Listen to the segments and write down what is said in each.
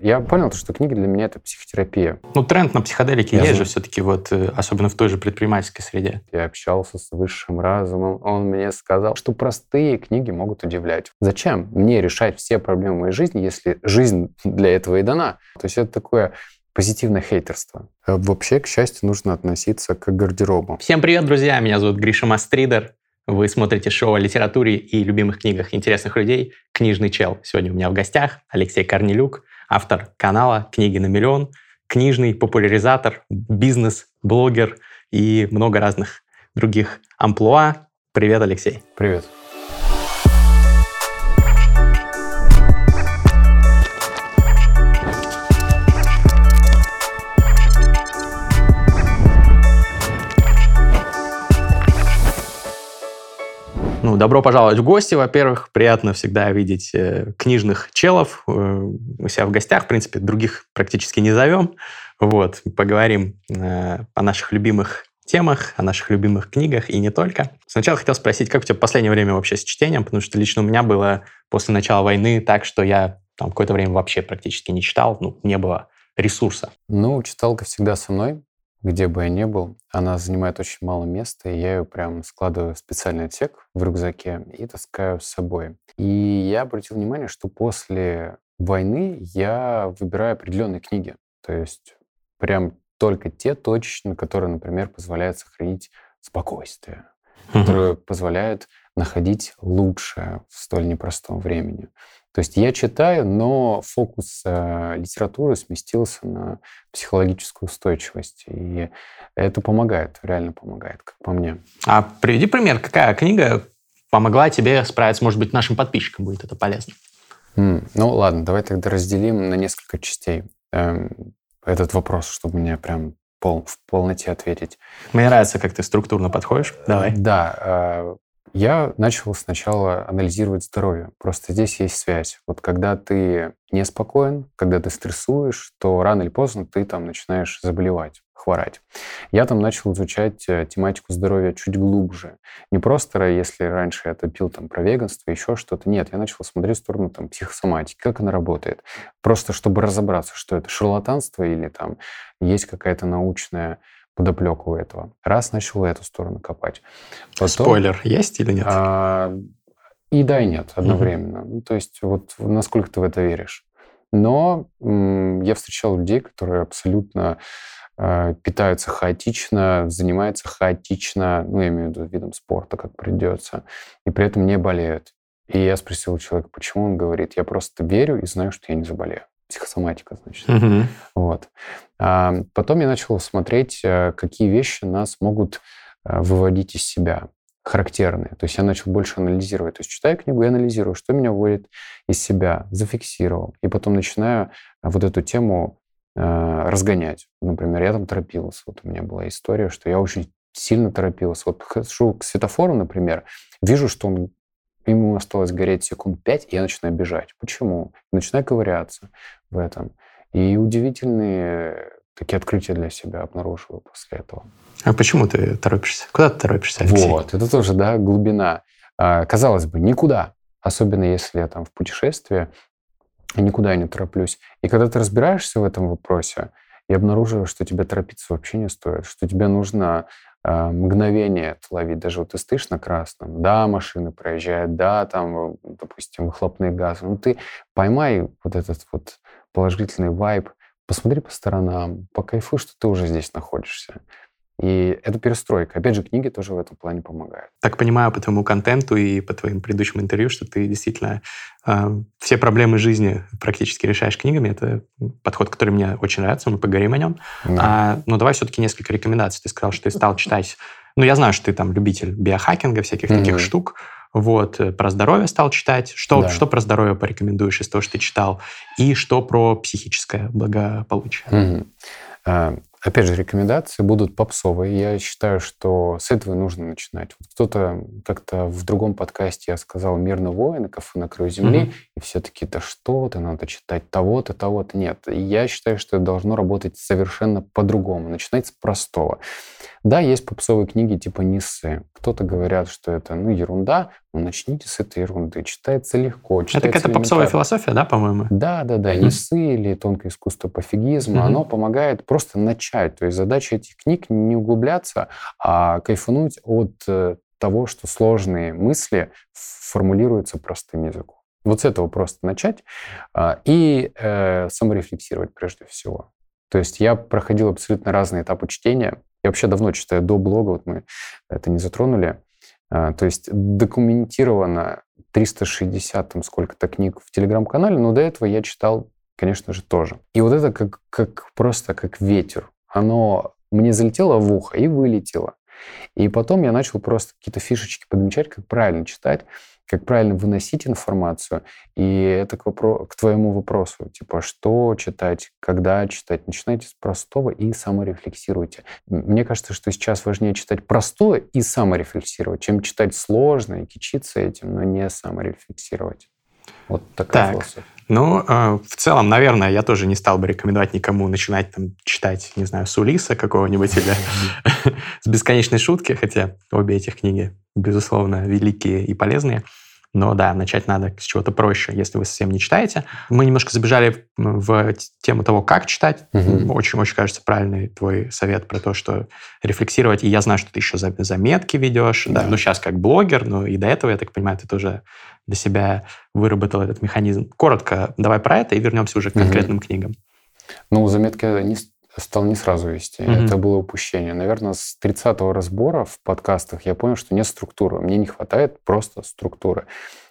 Я понял, что книги для меня это психотерапия. Ну, тренд на психоделики я есть же все-таки, вот, э, особенно в той же предпринимательской среде. Я общался с высшим разумом, он мне сказал, что простые книги могут удивлять. Зачем мне решать все проблемы моей жизни, если жизнь для этого и дана? То есть это такое позитивное хейтерство. А вообще, к счастью, нужно относиться к гардеробу. Всем привет, друзья! Меня зовут Гриша Мастридер. Вы смотрите шоу о литературе и любимых книгах интересных людей «Книжный чел». Сегодня у меня в гостях Алексей Корнелюк, автор канала «Книги на миллион», книжный популяризатор, бизнес, блогер и много разных других амплуа. Привет, Алексей. Привет. Добро пожаловать в гости, во-первых. Приятно всегда видеть э, книжных челов. Э, у себя в гостях, в принципе, других практически не зовем. Вот, поговорим э, о наших любимых темах, о наших любимых книгах и не только. Сначала хотел спросить, как у тебя в последнее время вообще с чтением, потому что лично у меня было после начала войны так, что я там какое-то время вообще практически не читал, ну, не было ресурса. Ну, читалка всегда со мной где бы я ни был, она занимает очень мало места, и я ее прям складываю в специальный отсек в рюкзаке и таскаю с собой. И я обратил внимание, что после войны я выбираю определенные книги. То есть прям только те точечно, которые, например, позволяют сохранить спокойствие, которые позволяют находить лучшее в столь непростом времени. То есть я читаю, но фокус э, литературы сместился на психологическую устойчивость. И это помогает, реально помогает, как по мне. А приведи пример, какая книга помогла тебе справиться, может быть, нашим подписчикам будет это полезно? Mm, ну ладно, давай тогда разделим на несколько частей эм, этот вопрос, чтобы мне прям пол, в полноте ответить. Мне нравится, как ты структурно подходишь. Давай. Да, э, я начал сначала анализировать здоровье. Просто здесь есть связь. Вот когда ты неспокоен, когда ты стрессуешь, то рано или поздно ты там начинаешь заболевать, хворать. Я там начал изучать э, тематику здоровья чуть глубже. Не просто, если раньше я топил там про веганство, еще что-то. Нет, я начал смотреть в сторону там психосоматики, как она работает. Просто чтобы разобраться, что это шарлатанство или там есть какая-то научная подоплеку этого. Раз начал эту сторону копать. Потом, Спойлер есть или нет? А, и да, и нет одновременно. Mm-hmm. Ну, то есть вот насколько ты в это веришь. Но м- я встречал людей, которые абсолютно э, питаются хаотично, занимаются хаотично, ну, я имею в виду видом спорта, как придется, и при этом не болеют. И я спросил у человека, почему он говорит, я просто верю и знаю, что я не заболею психосоматика, значит. Угу. Вот. А потом я начал смотреть, э, какие вещи нас могут э, выводить из себя, характерные. То есть я начал больше анализировать. То есть читаю книгу и анализирую, что меня выводит из себя, зафиксировал. И потом начинаю э, вот эту тему э, разгонять. Например, я там торопился. Вот у меня была история, что я очень сильно торопился. Вот хожу к светофору, например, вижу, что он ему осталось гореть секунд пять, и я начинаю бежать. Почему? Начинаю ковыряться в этом. И удивительные такие открытия для себя обнаруживаю после этого. А почему ты торопишься? Куда ты торопишься, Алексей? Вот, это тоже, да, глубина. А, казалось бы, никуда. Особенно если я там в путешествии, никуда я не тороплюсь. И когда ты разбираешься в этом вопросе, и обнаруживаешь, что тебе торопиться вообще не стоит, что тебе нужно э, мгновение это ловить. Даже вот ты стоишь на красном, да, машины проезжают, да, там, допустим, выхлопные газы. Ну, ты поймай вот этот вот положительный вайб, посмотри по сторонам, покайфуй, что ты уже здесь находишься. И это перестройка. Опять же, книги тоже в этом плане помогают. Так понимаю по твоему контенту и по твоим предыдущим интервью, что ты действительно э, все проблемы жизни практически решаешь книгами. Это подход, который мне очень нравится, мы поговорим о нем. Да. А, но давай все-таки несколько рекомендаций. Ты сказал, что ты стал читать... Ну, я знаю, что ты там любитель биохакинга, всяких mm-hmm. таких штук. Вот, э, про здоровье стал читать. Что, да. что про здоровье порекомендуешь из того, что ты читал? И что про психическое благополучие? Mm-hmm. Опять же, рекомендации будут попсовые. Я считаю, что с этого нужно начинать. Вот кто-то как-то в другом подкасте я сказал «Мирный воин», «Кафе на краю земли», mm-hmm. и все таки да что ты, надо читать того-то, того-то. Нет, я считаю, что это должно работать совершенно по-другому. Начинать с простого. Да, есть попсовые книги типа Ниссы. Кто-то говорят, что это ну, ерунда. Ну, начните с этой ерунды. Читается легко. Читается это какая-то попсовая философия, да, по-моему? Да, да, да. Несы или тонкое искусство пофигизма, mm-hmm. оно помогает просто начать. То есть задача этих книг не углубляться, а кайфануть от э, того, что сложные мысли формулируются простым языком. Вот с этого просто начать а, и э, саморефлексировать прежде всего. То есть я проходил абсолютно разные этапы чтения. Я вообще давно читаю до блога, вот мы это не затронули. А, то есть документировано 360 там сколько-то книг в телеграм-канале, но до этого я читал, конечно же, тоже. И вот это как, как просто как ветер. Оно мне залетело в ухо и вылетело. И потом я начал просто какие-то фишечки подмечать, как правильно читать как правильно выносить информацию. И это к, вопро- к твоему вопросу, типа, что читать, когда читать. Начинайте с простого и саморефлексируйте. Мне кажется, что сейчас важнее читать простое и саморефлексировать, чем читать сложное кичиться этим, но не саморефлексировать. Вот такая так. философия. Ну, э, в целом, наверное, я тоже не стал бы рекомендовать никому начинать там читать, не знаю, с Улиса какого-нибудь или с «Бесконечной шутки», хотя обе этих книги, безусловно, великие и полезные. Но да, начать надо с чего-то проще, если вы совсем не читаете. Мы немножко забежали в тему того, как читать. Очень-очень кажется правильный твой совет про то, что рефлексировать. И я знаю, что ты еще заметки ведешь. Да. Да. Ну, сейчас как блогер, но и до этого, я так понимаю, ты тоже для себя выработал этот механизм. Коротко давай про это и вернемся уже к конкретным книгам. Ну, заметки не, стал не сразу вести. Mm-hmm. Это было упущение. Наверное, с 30-го разбора в подкастах я понял, что нет структуры. Мне не хватает просто структуры.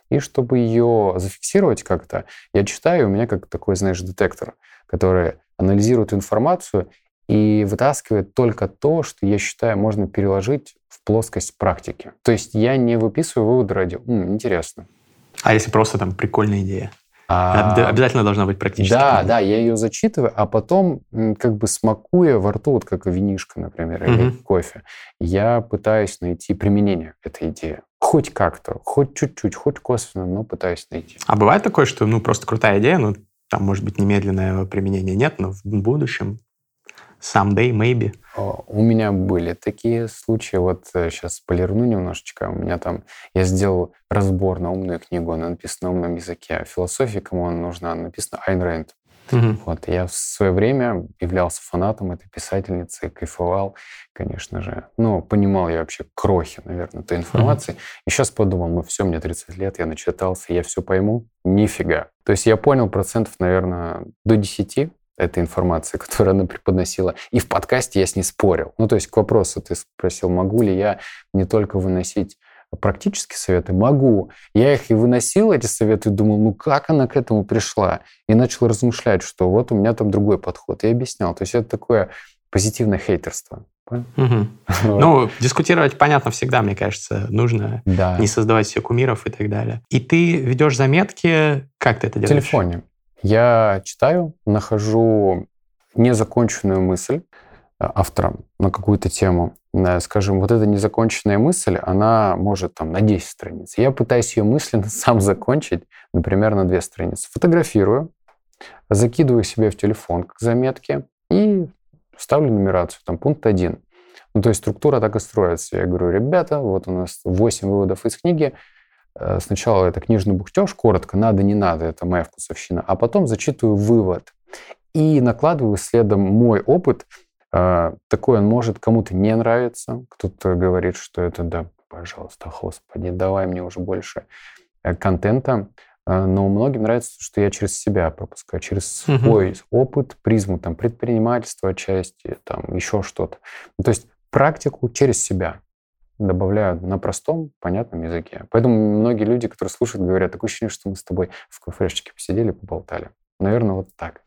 И чтобы ее зафиксировать как-то, я читаю, у меня как такой, знаешь, детектор, который анализирует информацию и вытаскивает только то, что я считаю можно переложить в плоскость практики. То есть я не выписываю выводы ради «М, интересно». А если просто там прикольная идея? А, Обязательно должна быть практически. Да, да, я ее зачитываю, а потом, как бы смакуя во рту, вот как винишка, например, или угу. кофе, я пытаюсь найти применение этой идеи. Хоть как-то, хоть чуть-чуть, хоть косвенно, но пытаюсь найти. А бывает такое, что ну просто крутая идея, ну там, может быть, немедленное применение нет, но в будущем Someday, maybe. У меня были такие случаи. Вот сейчас э, полирну немножечко. У меня там... Я сделал разбор на умную книгу. Она написана на умном языке. А философия, кому она нужна, она написана Айн Рэнд. Угу. Вот, я в свое время являлся фанатом этой писательницы, кайфовал, конечно же. Ну, понимал я вообще крохи, наверное, этой информации. Угу. И сейчас подумал, ну все, мне 30 лет, я начитался, я все пойму. Нифига. То есть я понял процентов, наверное, до 10 этой информации, которую она преподносила. И в подкасте я с ней спорил. Ну, то есть к вопросу ты спросил, могу ли я не только выносить практические советы? Могу. Я их и выносил, эти советы, и думал, ну как она к этому пришла? И начал размышлять, что вот у меня там другой подход. И объяснял. То есть это такое позитивное хейтерство. Угу. Вот. Ну, дискутировать, понятно, всегда, мне кажется, нужно. Да. Не создавать себе кумиров и так далее. И ты ведешь заметки, как ты это делаешь? В телефоне. Я читаю, нахожу незаконченную мысль э, автора на какую-то тему. Э, скажем, вот эта незаконченная мысль, она может там на 10 страниц. Я пытаюсь ее мысленно сам закончить, например, на 2 страницы. Фотографирую, закидываю себе в телефон к заметке и ставлю нумерацию, там пункт 1. Ну, то есть структура так и строится. Я говорю, ребята, вот у нас 8 выводов из книги, сначала это книжный бухтеж, коротко, надо, не надо, это моя вкусовщина, а потом зачитываю вывод и накладываю следом мой опыт. Э, такой он может кому-то не нравиться, кто-то говорит, что это, да, пожалуйста, господи, давай мне уже больше э, контента. Но многим нравится, что я через себя пропускаю, через свой угу. опыт, призму там, предпринимательства отчасти, там, еще что-то. То есть практику через себя добавляю на простом, понятном языке. Поэтому многие люди, которые слушают, говорят, такое ощущение, что мы с тобой в кафешечке посидели, поболтали. Наверное, вот так.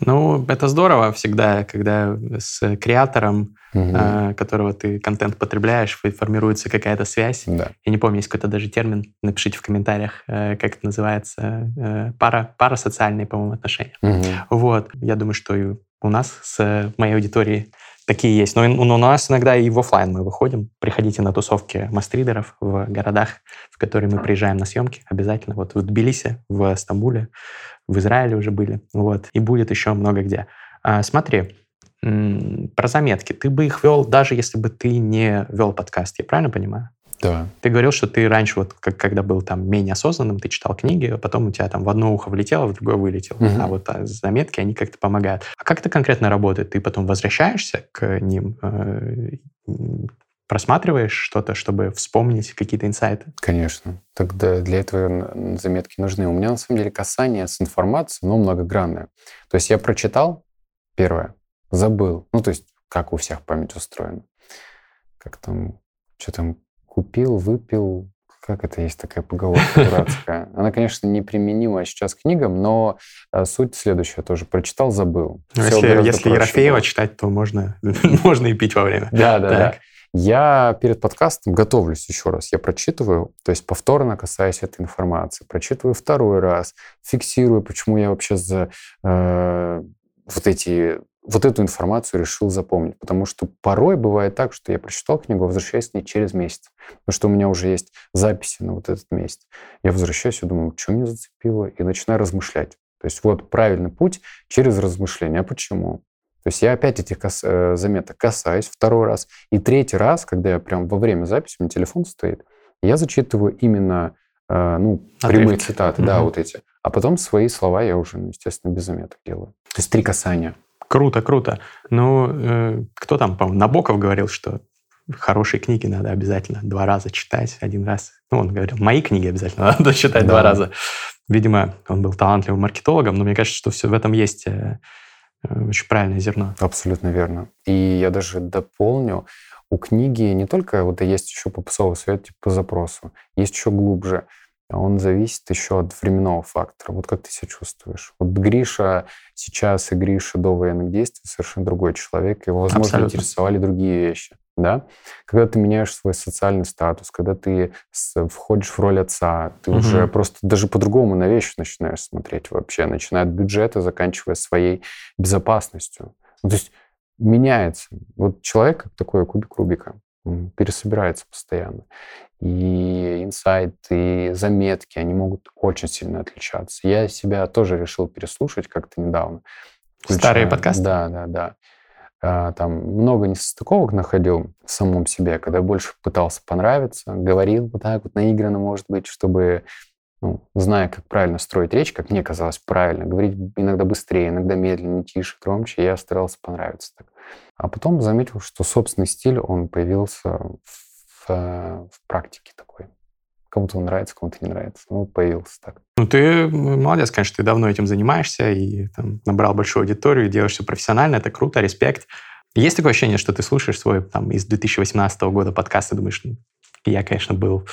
Ну, это здорово всегда, когда с креатором, угу. э, которого ты контент потребляешь, формируется какая-то связь. Да. Я не помню, есть какой-то даже термин, напишите в комментариях, э, как это называется, э, пара, парасоциальные, по-моему, отношения. Угу. Вот, я думаю, что и у нас с моей аудиторией такие есть. Но, но у нас иногда и в офлайн мы выходим. Приходите на тусовки мастридеров в городах, в которые мы приезжаем на съемки обязательно. Вот в Тбилиси, в Стамбуле, в Израиле уже были. Вот. И будет еще много где. А, смотри, про заметки. Ты бы их вел, даже если бы ты не вел подкаст, я правильно понимаю? Да. Ты говорил, что ты раньше, вот как, когда был там менее осознанным, ты читал книги, а потом у тебя там в одно ухо влетело, в другое вылетело. Мгм. А вот а, заметки, они как-то помогают. А как это конкретно работает? Ты потом возвращаешься к ним, э, просматриваешь что-то, чтобы вспомнить какие-то инсайты? Конечно. Тогда для этого заметки нужны. У меня на самом деле касание с информацией, но многогранное. То есть я прочитал первое, забыл. Ну, то есть как у всех память устроена. Как там, что там, купил, выпил, как это есть такая поговорка дурацкая. Она, конечно, неприменима сейчас к книгам, но э, суть следующая тоже. Прочитал, забыл. Ну, если если Ерофеева читать, то можно, можно и пить во время. Да, да, да. Я перед подкастом готовлюсь еще раз. Я прочитываю, то есть повторно касаясь этой информации. Прочитываю второй раз, фиксирую, почему я вообще за э, вот эти вот эту информацию решил запомнить. Потому что порой бывает так, что я прочитал книгу, а возвращаюсь к ней через месяц. Потому что у меня уже есть записи на вот этот месяц. Я возвращаюсь и думаю, что меня зацепило? И начинаю размышлять. То есть вот правильный путь через размышления. А почему? То есть я опять этих кас- э, заметок касаюсь второй раз. И третий раз, когда я прям во время записи, у меня телефон стоит, я зачитываю именно э, ну, прямые Отрывки. цитаты, да, Мгм. вот эти. А потом свои слова я уже, ну, естественно, без заметок делаю. То есть три касания. Круто, круто. Ну, э, кто там, по-моему, Набоков говорил, что хорошие книги надо обязательно два раза читать, один раз. Ну, он говорил, мои книги обязательно надо читать Да. два раза. Видимо, он был талантливым маркетологом, но мне кажется, что все в этом есть э, э, очень правильное зерно. Абсолютно верно. И я даже дополню, у книги не только вот есть еще попсовый совет типа по запросу, есть еще глубже. Он зависит еще от временного фактора. Вот как ты себя чувствуешь. Вот Гриша сейчас и Гриша до военных действий совершенно другой человек. Его, возможно, Абсолютно. интересовали другие вещи. Да? Когда ты меняешь свой социальный статус, когда ты входишь в роль отца, ты Мгм. уже просто даже по-другому на вещи начинаешь смотреть вообще, начиная от бюджета, заканчивая своей безопасностью. Ну, то есть меняется. Вот человек, как такой кубик Рубика, пересобирается постоянно. И инсайты, и заметки, они могут очень сильно отличаться. Я себя тоже решил переслушать как-то недавно. Старые подкасты? Да, да, да. А, Там много несостыковок находил в самом себе, когда больше пытался понравиться, говорил вот так вот наигранно, может быть, чтобы, ну, зная, как правильно строить речь, как мне казалось правильно, говорить иногда быстрее, иногда медленнее, тише, громче, я старался понравиться так. А потом заметил, что собственный стиль, он появился в, э, в практике такой. Кому-то нравится, кому-то не нравится. Ну, появился так. Ну, ты молодец, конечно, ты давно этим занимаешься и там, набрал большую аудиторию, делаешь все профессионально, это круто, респект. Есть такое ощущение, что ты слушаешь свой там из 2018 года подкаст и думаешь, «Ну, я, конечно, был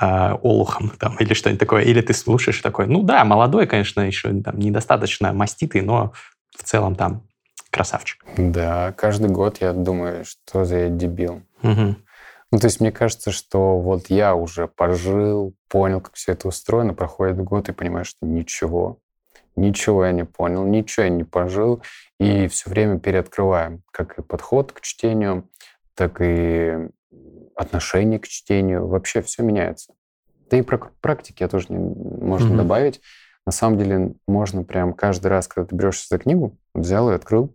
э, олухом там, или что-нибудь такое, или ты слушаешь такой, ну да, молодой, конечно, еще там, недостаточно маститый, но в целом там красавчик. Да, каждый год я думаю, что за я дебил. Мгм. Ну, то есть мне кажется, что вот я уже пожил, понял, как все это устроено, проходит год и понимаю, что ничего, ничего я не понял, ничего я не пожил, и все время переоткрываем как и подход к чтению, так и отношение к чтению. Вообще все меняется. Да и про практики я тоже не, можно Мгм. добавить. На самом деле можно прям каждый раз, когда ты берешься за книгу, взял и открыл,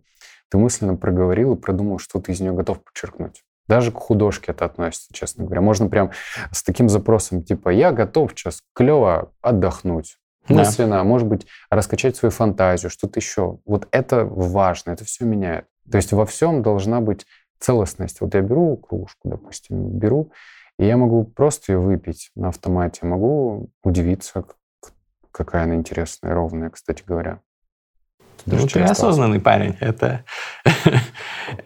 ты мысленно проговорил и продумал, что ты из нее готов подчеркнуть. Даже к художке это относится, честно говоря. Можно прям с таким запросом, типа, я готов сейчас клево отдохнуть. Да. Мысленно, а может быть, раскачать свою фантазию, что-то еще. Вот это важно, это все меняет. То есть во всем должна быть целостность. Вот я беру кружку, допустим, беру, и я могу просто ее выпить на автомате. Могу удивиться, какая она интересная, ровная, кстати говоря. Ну, ты через глаз. осознанный парень. Это,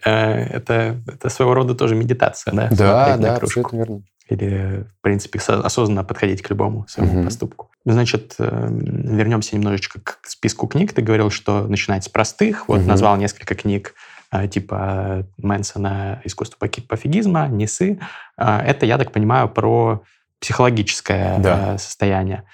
э, это, это своего рода тоже медитация, да? Да, да, абсолютно верно. Или, в принципе, со- осознанно подходить к любому своему Мгм. поступку. Значит, э, вернемся немножечко к списку книг. Ты говорил, что начинать с простых. Вот Мгм. назвал несколько книг типа Мэнсона «Искусство пофигизма», «Несы». Э, Это, я так понимаю, про психологическое Да. э, состояние.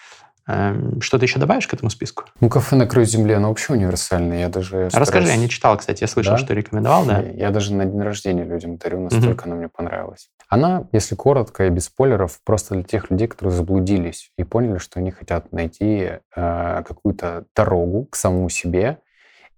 Эм, Что ты еще добавишь к этому списку? Ну, кафе на краю земли, оно вообще универсальное. Я даже Расскажи, стараюсь- я не читал, кстати, я слышал, Да? что рекомендовал, да? Я, даже на день рождения людям дарю, настолько она мне понравилась. Она, если коротко и без спойлеров, просто для тех людей, которые заблудились и поняли, что они хотят найти э, какую-то дорогу к самому себе.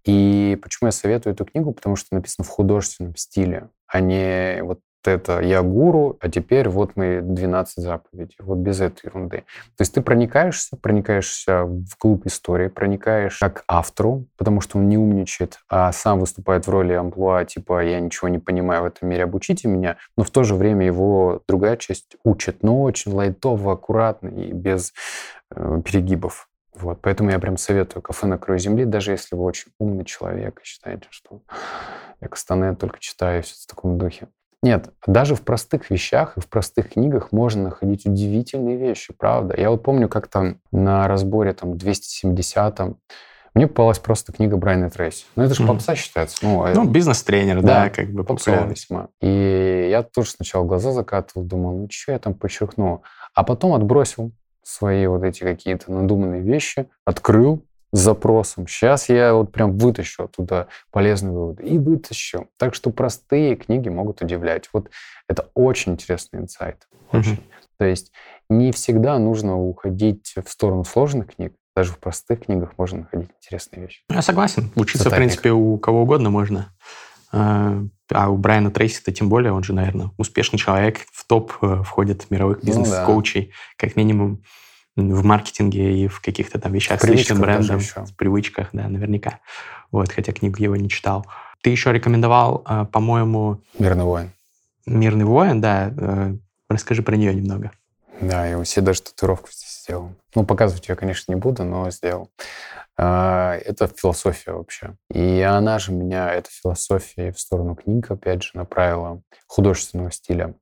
И почему я советую эту книгу? Потому что написано в художественном стиле, а не вот это я гуру, а теперь вот мои 12 заповедей. Вот без этой ерунды. То есть ты проникаешься, проникаешься в клуб истории, проникаешь как автору, потому что он не умничает, а сам выступает в роли амплуа, типа «я ничего не понимаю в этом мире, обучите меня», но в то же время его другая часть учит, но очень лайтово, аккуратно и без э, перегибов. Вот, поэтому я прям советую «Кафе на краю земли», даже если вы очень умный человек и считаете, что я Кастанет только читаю все в таком духе. Нет, даже в простых вещах и в простых книгах можно находить удивительные вещи, правда. Я вот помню, как там на разборе там 270-м мне попалась просто книга Брайана Трейси. Ну, это же mm-hmm. попса считается. Ну, э, ну бизнес-тренер, да, да, как бы попсовый весьма. И я тоже сначала глаза закатывал, думал, ну, что я там подчеркну? А потом отбросил свои вот эти какие-то надуманные вещи, открыл, с запросом. Сейчас я вот прям вытащу оттуда полезные выводы и вытащу. Так что простые книги могут удивлять. Вот это очень интересный инсайт. Очень. Угу. То есть не всегда нужно уходить в сторону сложных книг. Даже в простых книгах можно находить интересные вещи. Я согласен. Учиться, Затайник. в принципе, у кого угодно можно. А, а у Брайана Трейси-то тем более, он же, наверное, успешный человек, в топ э, входит мировых бизнес-коучей, ну, да. как минимум в маркетинге и в каких-то там вещах с личным брендом, в привычках, да, наверняка. Вот, хотя книгу его не читал. Ты еще рекомендовал, э, по-моему... «Мирный воин». «Мирный воин», да. Э, расскажи про нее немного. Да, я у себя даже татуировку здесь сделал. Ну, показывать ее, конечно, не буду, но сделал. А, это философия вообще. И она же меня, эта философия в сторону книг, опять же, направила художественного стиля.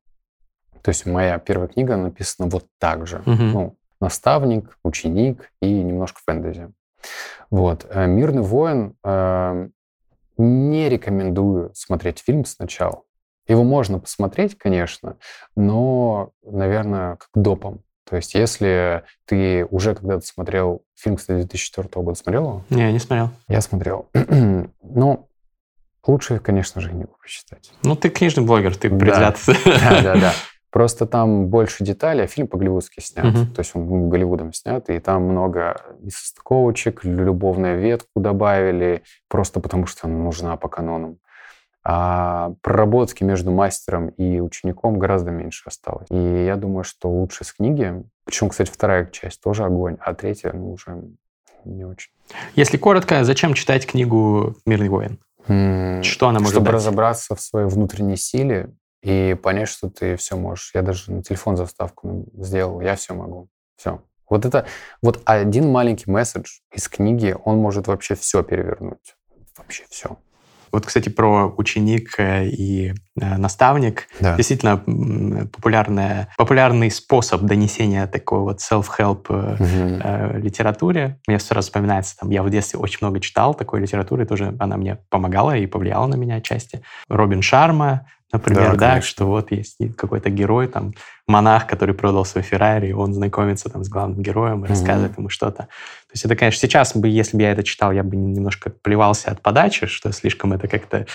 То есть моя первая книга написана вот так же. Угу. Ну, наставник, ученик и немножко фэнтези. Вот. Э, «Мирный воин» э, не рекомендую смотреть фильм сначала. Его можно посмотреть, конечно, но, наверное, как допом. То есть, если ты уже когда-то смотрел фильм, кстати, 2004 года, смотрел его? Не, не смотрел. Я смотрел. ну, лучше, конечно же, книгу прочитать. Ну, ты книжный блогер, ты предвзят. Да, да, да. Просто там больше деталей, а фильм по-голливудски снят. Uh-huh. То есть он Голливудом снят, и там много несостыковочек, любовную ветку добавили, просто потому что она нужна по канонам. А проработки между мастером и учеником гораздо меньше осталось. И я думаю, что лучше с книги. Причем, кстати, вторая часть тоже огонь, а третья, ну, уже не очень. Если коротко, зачем читать книгу «Мирный воин»? Что она может Чтобы дать? разобраться в своей внутренней силе, и понять, что ты все можешь. Я даже на телефон заставку сделал, я все могу. Все. Вот это, вот один маленький месседж из книги, он может вообще все перевернуть. Вообще все. Вот, кстати, про ученик э, и э, наставник. Да. Действительно популярная, популярный способ донесения такой вот self-help угу. литературе. Мне все раз вспоминается, там, я в детстве очень много читал такой литературы, тоже она мне помогала и повлияла на меня отчасти. Робин Шарма, Например, да, да что вот есть какой-то герой, там, монах, который продал свой Феррари, и он знакомится там с главным героем и mm-hmm. рассказывает ему что-то. То есть это, конечно, сейчас бы, если бы я это читал, я бы немножко плевался от подачи, что слишком это как-то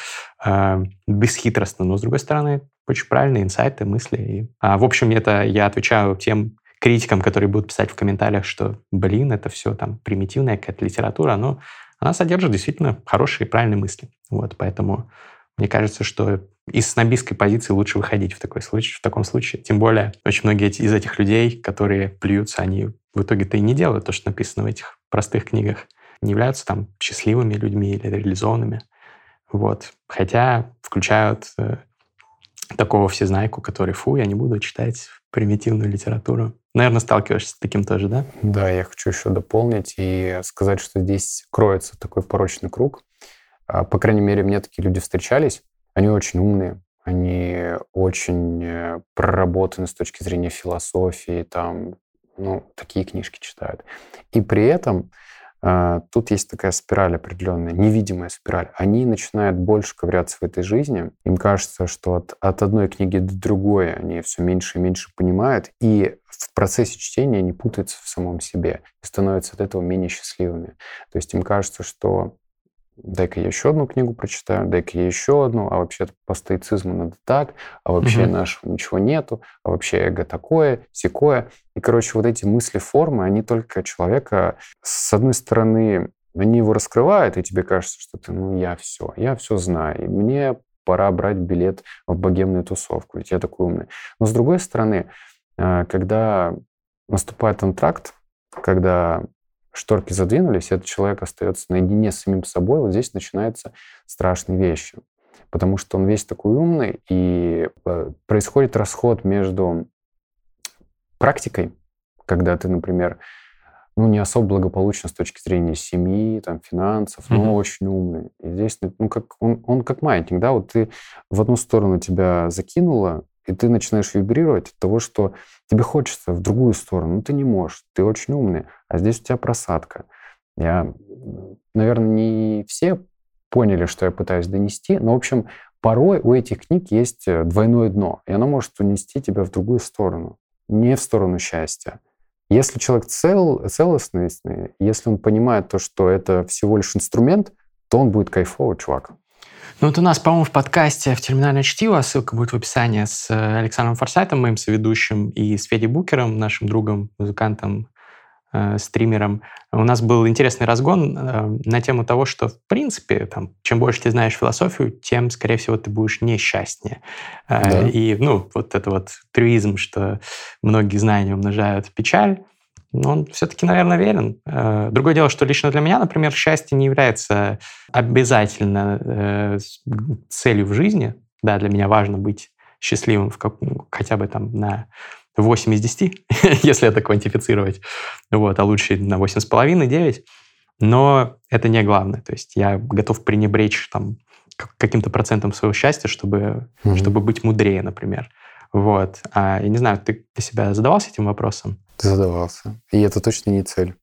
э, бесхитростно, но, с другой стороны, очень правильные инсайты, мысли. И, а, в общем, это я отвечаю тем критикам, которые будут писать в комментариях, что, блин, это все там примитивная какая-то литература, но она содержит действительно хорошие и правильные мысли. Вот, поэтому мне кажется, что из снобистской позиции лучше выходить в, такой случай, в таком случае. Тем более, очень многие из этих людей, которые плюются, они в итоге-то и не делают то, что написано в этих простых книгах. Не являются там счастливыми людьми или реализованными. Вот. Хотя включают э, такого всезнайку, который, фу, я не буду читать примитивную литературу. Наверное, сталкиваешься с таким тоже, да? Да, я хочу еще дополнить и сказать, что здесь кроется такой порочный круг. А, по крайней мере, мне такие люди встречались. Они очень умные, они очень э, проработаны с точки зрения философии, там, ну, такие книжки читают. И при этом Uh, тут есть такая спираль определенная, невидимая спираль. Они начинают больше ковыряться в этой жизни. Им кажется, что от, от одной книги до другой они все меньше и меньше понимают. И в процессе чтения они путаются в самом себе и становятся от этого менее счастливыми. То есть им кажется, что дай-ка я еще одну книгу прочитаю, дай-ка я еще одну, а вообще по стоицизму надо так, а вообще угу. нашего ничего нету, а вообще эго такое, секое. И, короче, вот эти мысли формы, они только человека, с одной стороны, они его раскрывают, и тебе кажется, что ты, ну, я все, я все знаю, и мне пора брать билет в богемную тусовку, ведь я такой умный. Но с другой стороны, э, когда наступает антракт, когда шторки задвинулись, этот человек остается наедине с самим собой, вот здесь начинаются страшные вещи. Потому что он весь такой умный, и э, происходит расход между практикой, когда ты, например, ну, не особо благополучно с точки зрения семьи, там, финансов, но mm-hmm. очень умный. И здесь, ну, как, он, он как маятник, да, вот ты в одну сторону тебя закинуло, и ты начинаешь вибрировать от того, что тебе хочется в другую сторону, но ты не можешь, ты очень умный, а здесь у тебя просадка. Я, наверное, не все поняли, что я пытаюсь донести, но, в общем, порой у этих книг есть э, двойное дно, и оно может унести тебя в другую сторону, не в сторону счастья. Если человек цел, целостный, если он понимает то, что это всего лишь инструмент, то он будет кайфовый чувак. Ну вот у нас, по-моему, в подкасте «В терминальное чтиво», ссылка будет в описании, с э, Александром Форсайтом, моим соведущим, и с Федей Букером, нашим другом, музыкантом, э, стримером. У нас был интересный разгон э, на тему того, что, в принципе, там, чем больше ты знаешь философию, тем, скорее всего, ты будешь несчастнее. Э, да. И, ну, вот это вот трюизм, что многие знания умножают печаль, но он все-таки, наверное, верен. Э, другое дело, что лично для меня, например, счастье не является обязательно э, целью в жизни. Да, для меня важно быть счастливым в как, хотя бы там на 8 из 10, если это квантифицировать, вот, а лучше на 8,5, 9. Но это не главное. То есть я готов пренебречь там каким-то процентом своего счастья, чтобы, mm-hmm. чтобы быть мудрее, например. Вот. А, я не знаю, ты для себя задавался этим вопросом? Задавался. И это точно не цель.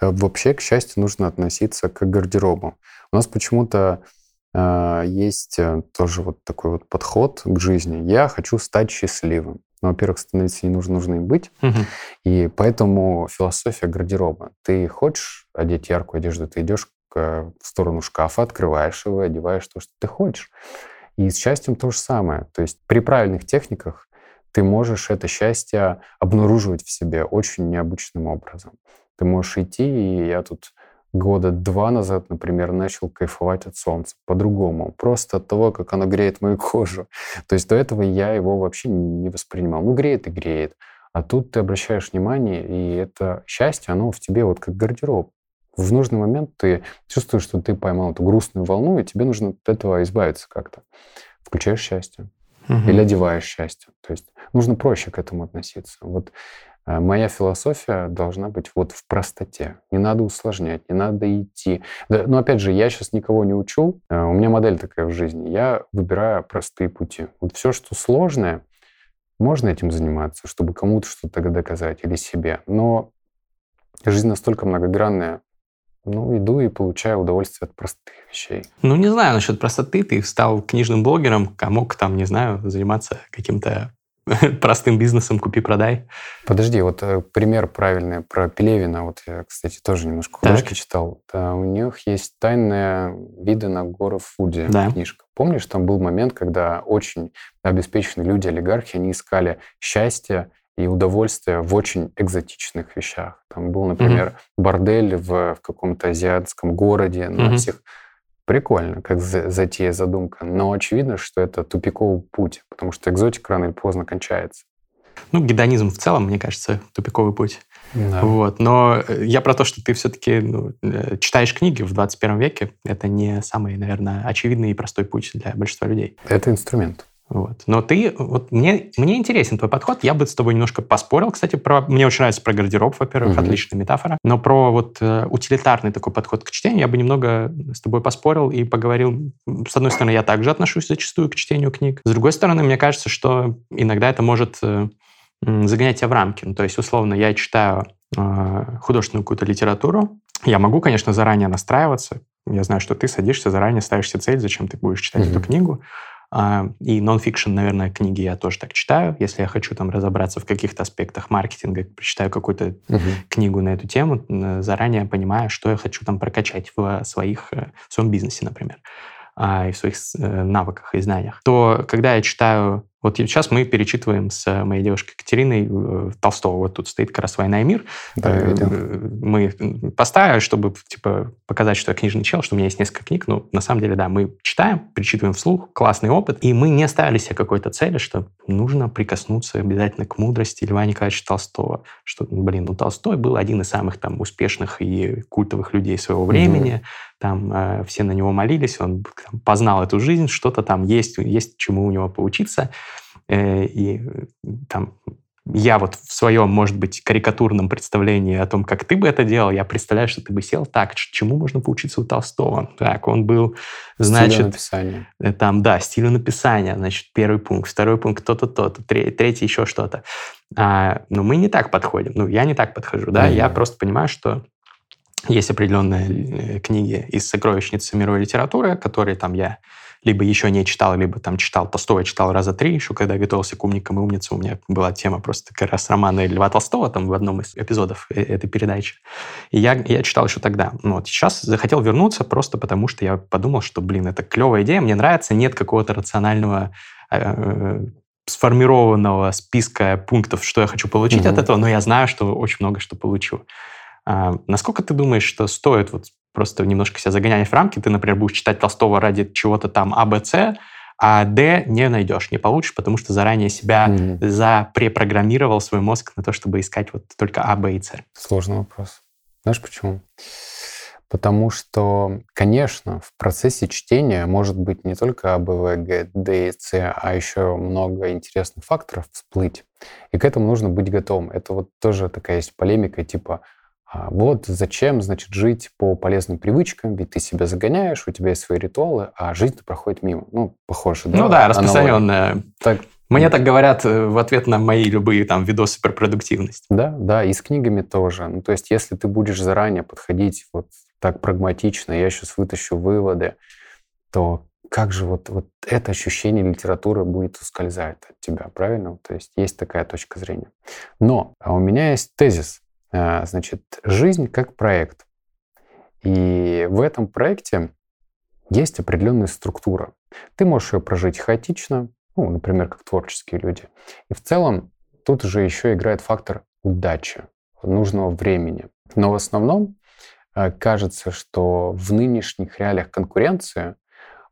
Э, вообще, к счастью, нужно относиться к гардеробу. У нас почему-то э, есть э, тоже вот такой вот подход к жизни. Я хочу стать счастливым. Но, во-первых, становиться не нужно, нужно им быть. Угу. И поэтому философия гардероба. Ты хочешь одеть яркую одежду, ты идешь в сторону шкафа, открываешь его, одеваешь то, что ты хочешь. И с счастьем то же самое. То есть при правильных техниках ты можешь это счастье обнаруживать в себе очень необычным образом. Ты можешь идти, и я тут года два назад, например, начал кайфовать от солнца по-другому, просто от того, как оно греет мою кожу. То есть до этого я его вообще не воспринимал. Ну, греет и греет. А тут ты обращаешь внимание, и это счастье, оно в тебе вот как гардероб. В нужный момент ты чувствуешь, что ты поймал эту грустную волну, и тебе нужно от этого избавиться как-то. Включаешь счастье. Угу. Или одеваешь счастье. То есть нужно проще к этому относиться. Вот э, моя философия должна быть вот в простоте. Не надо усложнять, не надо идти. Да, но опять же, я сейчас никого не учу. Э, у меня модель такая в жизни. Я выбираю простые пути. Вот все, что сложное, можно этим заниматься, чтобы кому-то что-то доказать или себе. Но жизнь настолько многогранная, ну, иду и получаю удовольствие от простых вещей. Ну, не знаю насчет простоты. Ты стал книжным блогером, а мог там, не знаю, заниматься каким-то простым бизнесом купи-продай. Подожди, вот э, пример правильный про Пелевина. Вот я, кстати, тоже немножко художки читал. Да, у них есть «Тайные виды на горы Фуди» да. книжка. Помнишь, там был момент, когда очень обеспеченные люди, олигархи, они искали счастье и удовольствие в очень экзотичных вещах. Там был, например, mm-hmm. бордель в, в каком-то азиатском городе mm-hmm. на всех. Прикольно, как затея, задумка. Но очевидно, что это тупиковый путь, потому что экзотика рано или поздно кончается. Ну, гедонизм в целом, мне кажется, тупиковый путь. Да. Вот. Но э, я про то, что ты все-таки ну, э, читаешь книги в 21 веке, это не самый, наверное, очевидный и простой путь для большинства людей. Это инструмент. Вот. Но ты, вот мне, мне интересен твой подход. Я бы с тобой немножко поспорил, кстати, про... Мне очень нравится про гардероб, во-первых, угу. отличная метафора. Но про вот э, утилитарный такой подход к чтению я бы немного с тобой поспорил и поговорил. С одной стороны, я также отношусь зачастую к чтению книг. С другой стороны, мне кажется, что иногда это может э, загонять тебя в рамки. Ну, то есть, условно, я читаю э, художественную какую-то литературу. Я могу, конечно, заранее настраиваться. Я знаю, что ты садишься, заранее ставишь себе цель, зачем ты будешь читать угу. эту книгу. А, и нон-фикшн, наверное, книги я тоже так читаю. Если я хочу там разобраться в каких-то аспектах маркетинга, прочитаю какую-то uh книгу на эту тему, заранее понимаю, что я хочу там прокачать в, своих, э, в своем бизнесе, например, а, и в своих э, навыках и знаниях. То, когда я читаю Вот сейчас мы перечитываем с моей девушкой Екатериной э, Толстого. Вот тут стоит как раз «Война и мир». Да, Э, видел. Мы поставили, чтобы типа, показать, что я книжный чел, что у меня есть несколько книг. Но на самом деле, да, мы читаем, перечитываем вслух, классный опыт. И мы не ставили себе какой-то цели, что нужно прикоснуться обязательно к мудрости Льва Николаевича Толстого. Что, ну, блин, ну Толстой был один из самых там успешных и культовых людей своего времени. Там э, все на него молились, он там, познал эту жизнь, что-то там есть, есть чему у него поучиться. Э, и там я вот в своем, может быть, карикатурном представлении о том, как ты бы это делал, я представляю, что ты бы сел так, чему можно поучиться у Толстого. Так, он был, Стилю значит, написания. э, там, да, стилю написания, значит, первый пункт, второй пункт, то-то, то-то, тре- третий еще что-то. А, но мы не так подходим. Ну, я не так подхожу, да, я Мгм. просто понимаю, что есть определенные э, книги из сокровищницы мировой литературы, которые там я либо еще не читал, либо там читал Толстого, читал раза три, еще когда я готовился к «Умникам и умницам», у меня была тема просто как раз романа Льва Толстого там в одном из эпизодов э- этой передачи. И я, я читал еще тогда. Ну, вот сейчас захотел вернуться просто потому, что я подумал, что, блин, это клевая идея, мне нравится, нет какого-то рационального э, сформированного списка пунктов, что я хочу получить Мгм. от этого, но я знаю, что очень много что получу. А, насколько ты думаешь, что стоит вот просто немножко себя загонять в рамки? Ты, например, будешь читать Толстого ради чего-то там А, Б, С, а Д не найдешь, не получишь, потому что заранее себя Мгм. запрепрограммировал свой мозг на то, чтобы искать вот только А, Б и С. Сложный вопрос. Знаешь почему? Потому что, конечно, в процессе чтения может быть не только А, Б, В, Г, Д и С, а еще много интересных факторов всплыть. И к этому нужно быть готовым. Это вот тоже такая есть полемика, типа, вот зачем, значит, жить по полезным привычкам, ведь ты себя загоняешь, у тебя есть свои ритуалы, а жизнь проходит мимо. Ну, похоже, да? Ну да, распространенная. Так, Мне так говорят э, в ответ на мои любые там видосы про продуктивность. Да, да, и с книгами тоже. Ну, то есть, если ты будешь заранее подходить вот так прагматично, я сейчас вытащу выводы, то как же вот, вот это ощущение литературы будет ускользать от тебя, правильно? То есть есть такая точка зрения. Но а у меня есть тезис. А, Значит, жизнь как проект. И в этом проекте есть определенная структура. Ты можешь ее прожить хаотично, ну, например, как творческие люди. И в целом тут уже еще играет фактор удачи, нужного времени. Но в основном э, кажется, что в нынешних реалиях конкуренции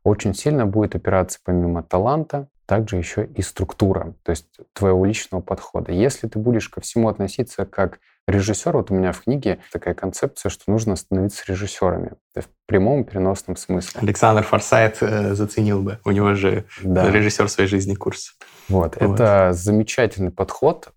очень сильно будет опираться помимо таланта, также еще и структура, то есть твоего личного подхода. Если ты будешь ко всему относиться как режиссер, вот у меня в книге такая концепция, что нужно становиться режиссерами, в прямом переносном смысле. Александр Форсайт э, заценил бы. У него же Да. режиссер своей жизни курс. Вот, Вот. это замечательный подход.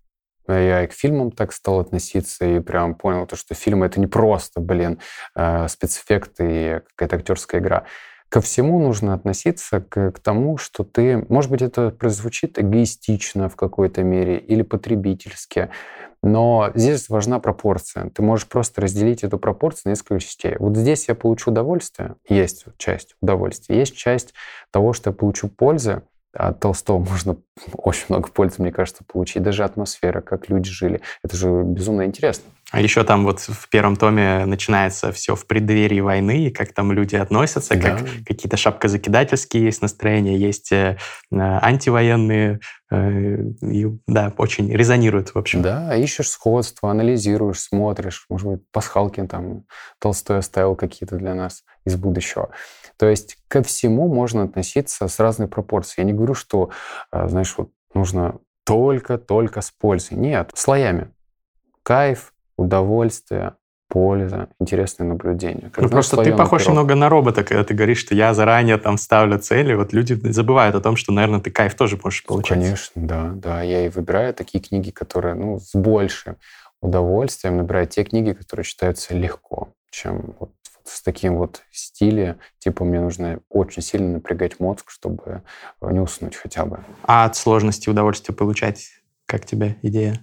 Я и к фильмам так стал относиться, и прям понял, то, что фильмы — это не просто, блин, э, спецэффекты и какая-то актерская игра. Ко всему нужно относиться к, к тому, что ты... Может быть, это прозвучит эгоистично в какой-то мере или потребительски, но здесь важна пропорция. Ты можешь просто разделить эту пропорцию на несколько частей. Вот здесь я получу удовольствие, есть часть удовольствия, есть часть того, что я получу пользы, от Толстого можно очень много пользы, мне кажется, получить. Даже атмосфера, как люди жили. Это же безумно интересно. А еще там вот в первом томе начинается все в преддверии войны, и как там люди относятся, Да. как какие-то шапкозакидательские есть настроения, есть э, э, антивоенные, э, и, да, очень резонирует, в общем. Да, ищешь сходство, анализируешь, смотришь. Может быть, Пасхалкин там Толстой оставил какие-то для нас из будущего. То есть ко всему можно относиться с разной пропорцией. Я не говорю, что, э, знаешь, вот нужно только-только с пользой. Нет, слоями. Кайф, удовольствие, польза, интересное наблюдение. Как, Ну, просто ты похож пирог. немного на робота, когда ты говоришь, что я заранее там ставлю цели. Вот люди забывают о том, что, наверное, ты кайф тоже можешь получать. Конечно, да, да. Я и выбираю такие книги, которые, ну, с большим удовольствием набираю те книги, которые читаются легко, чем вот с таким вот стиле, типа мне нужно очень сильно напрягать мозг, чтобы э, не уснуть хотя бы. А от сложности удовольствие получать, как тебе идея?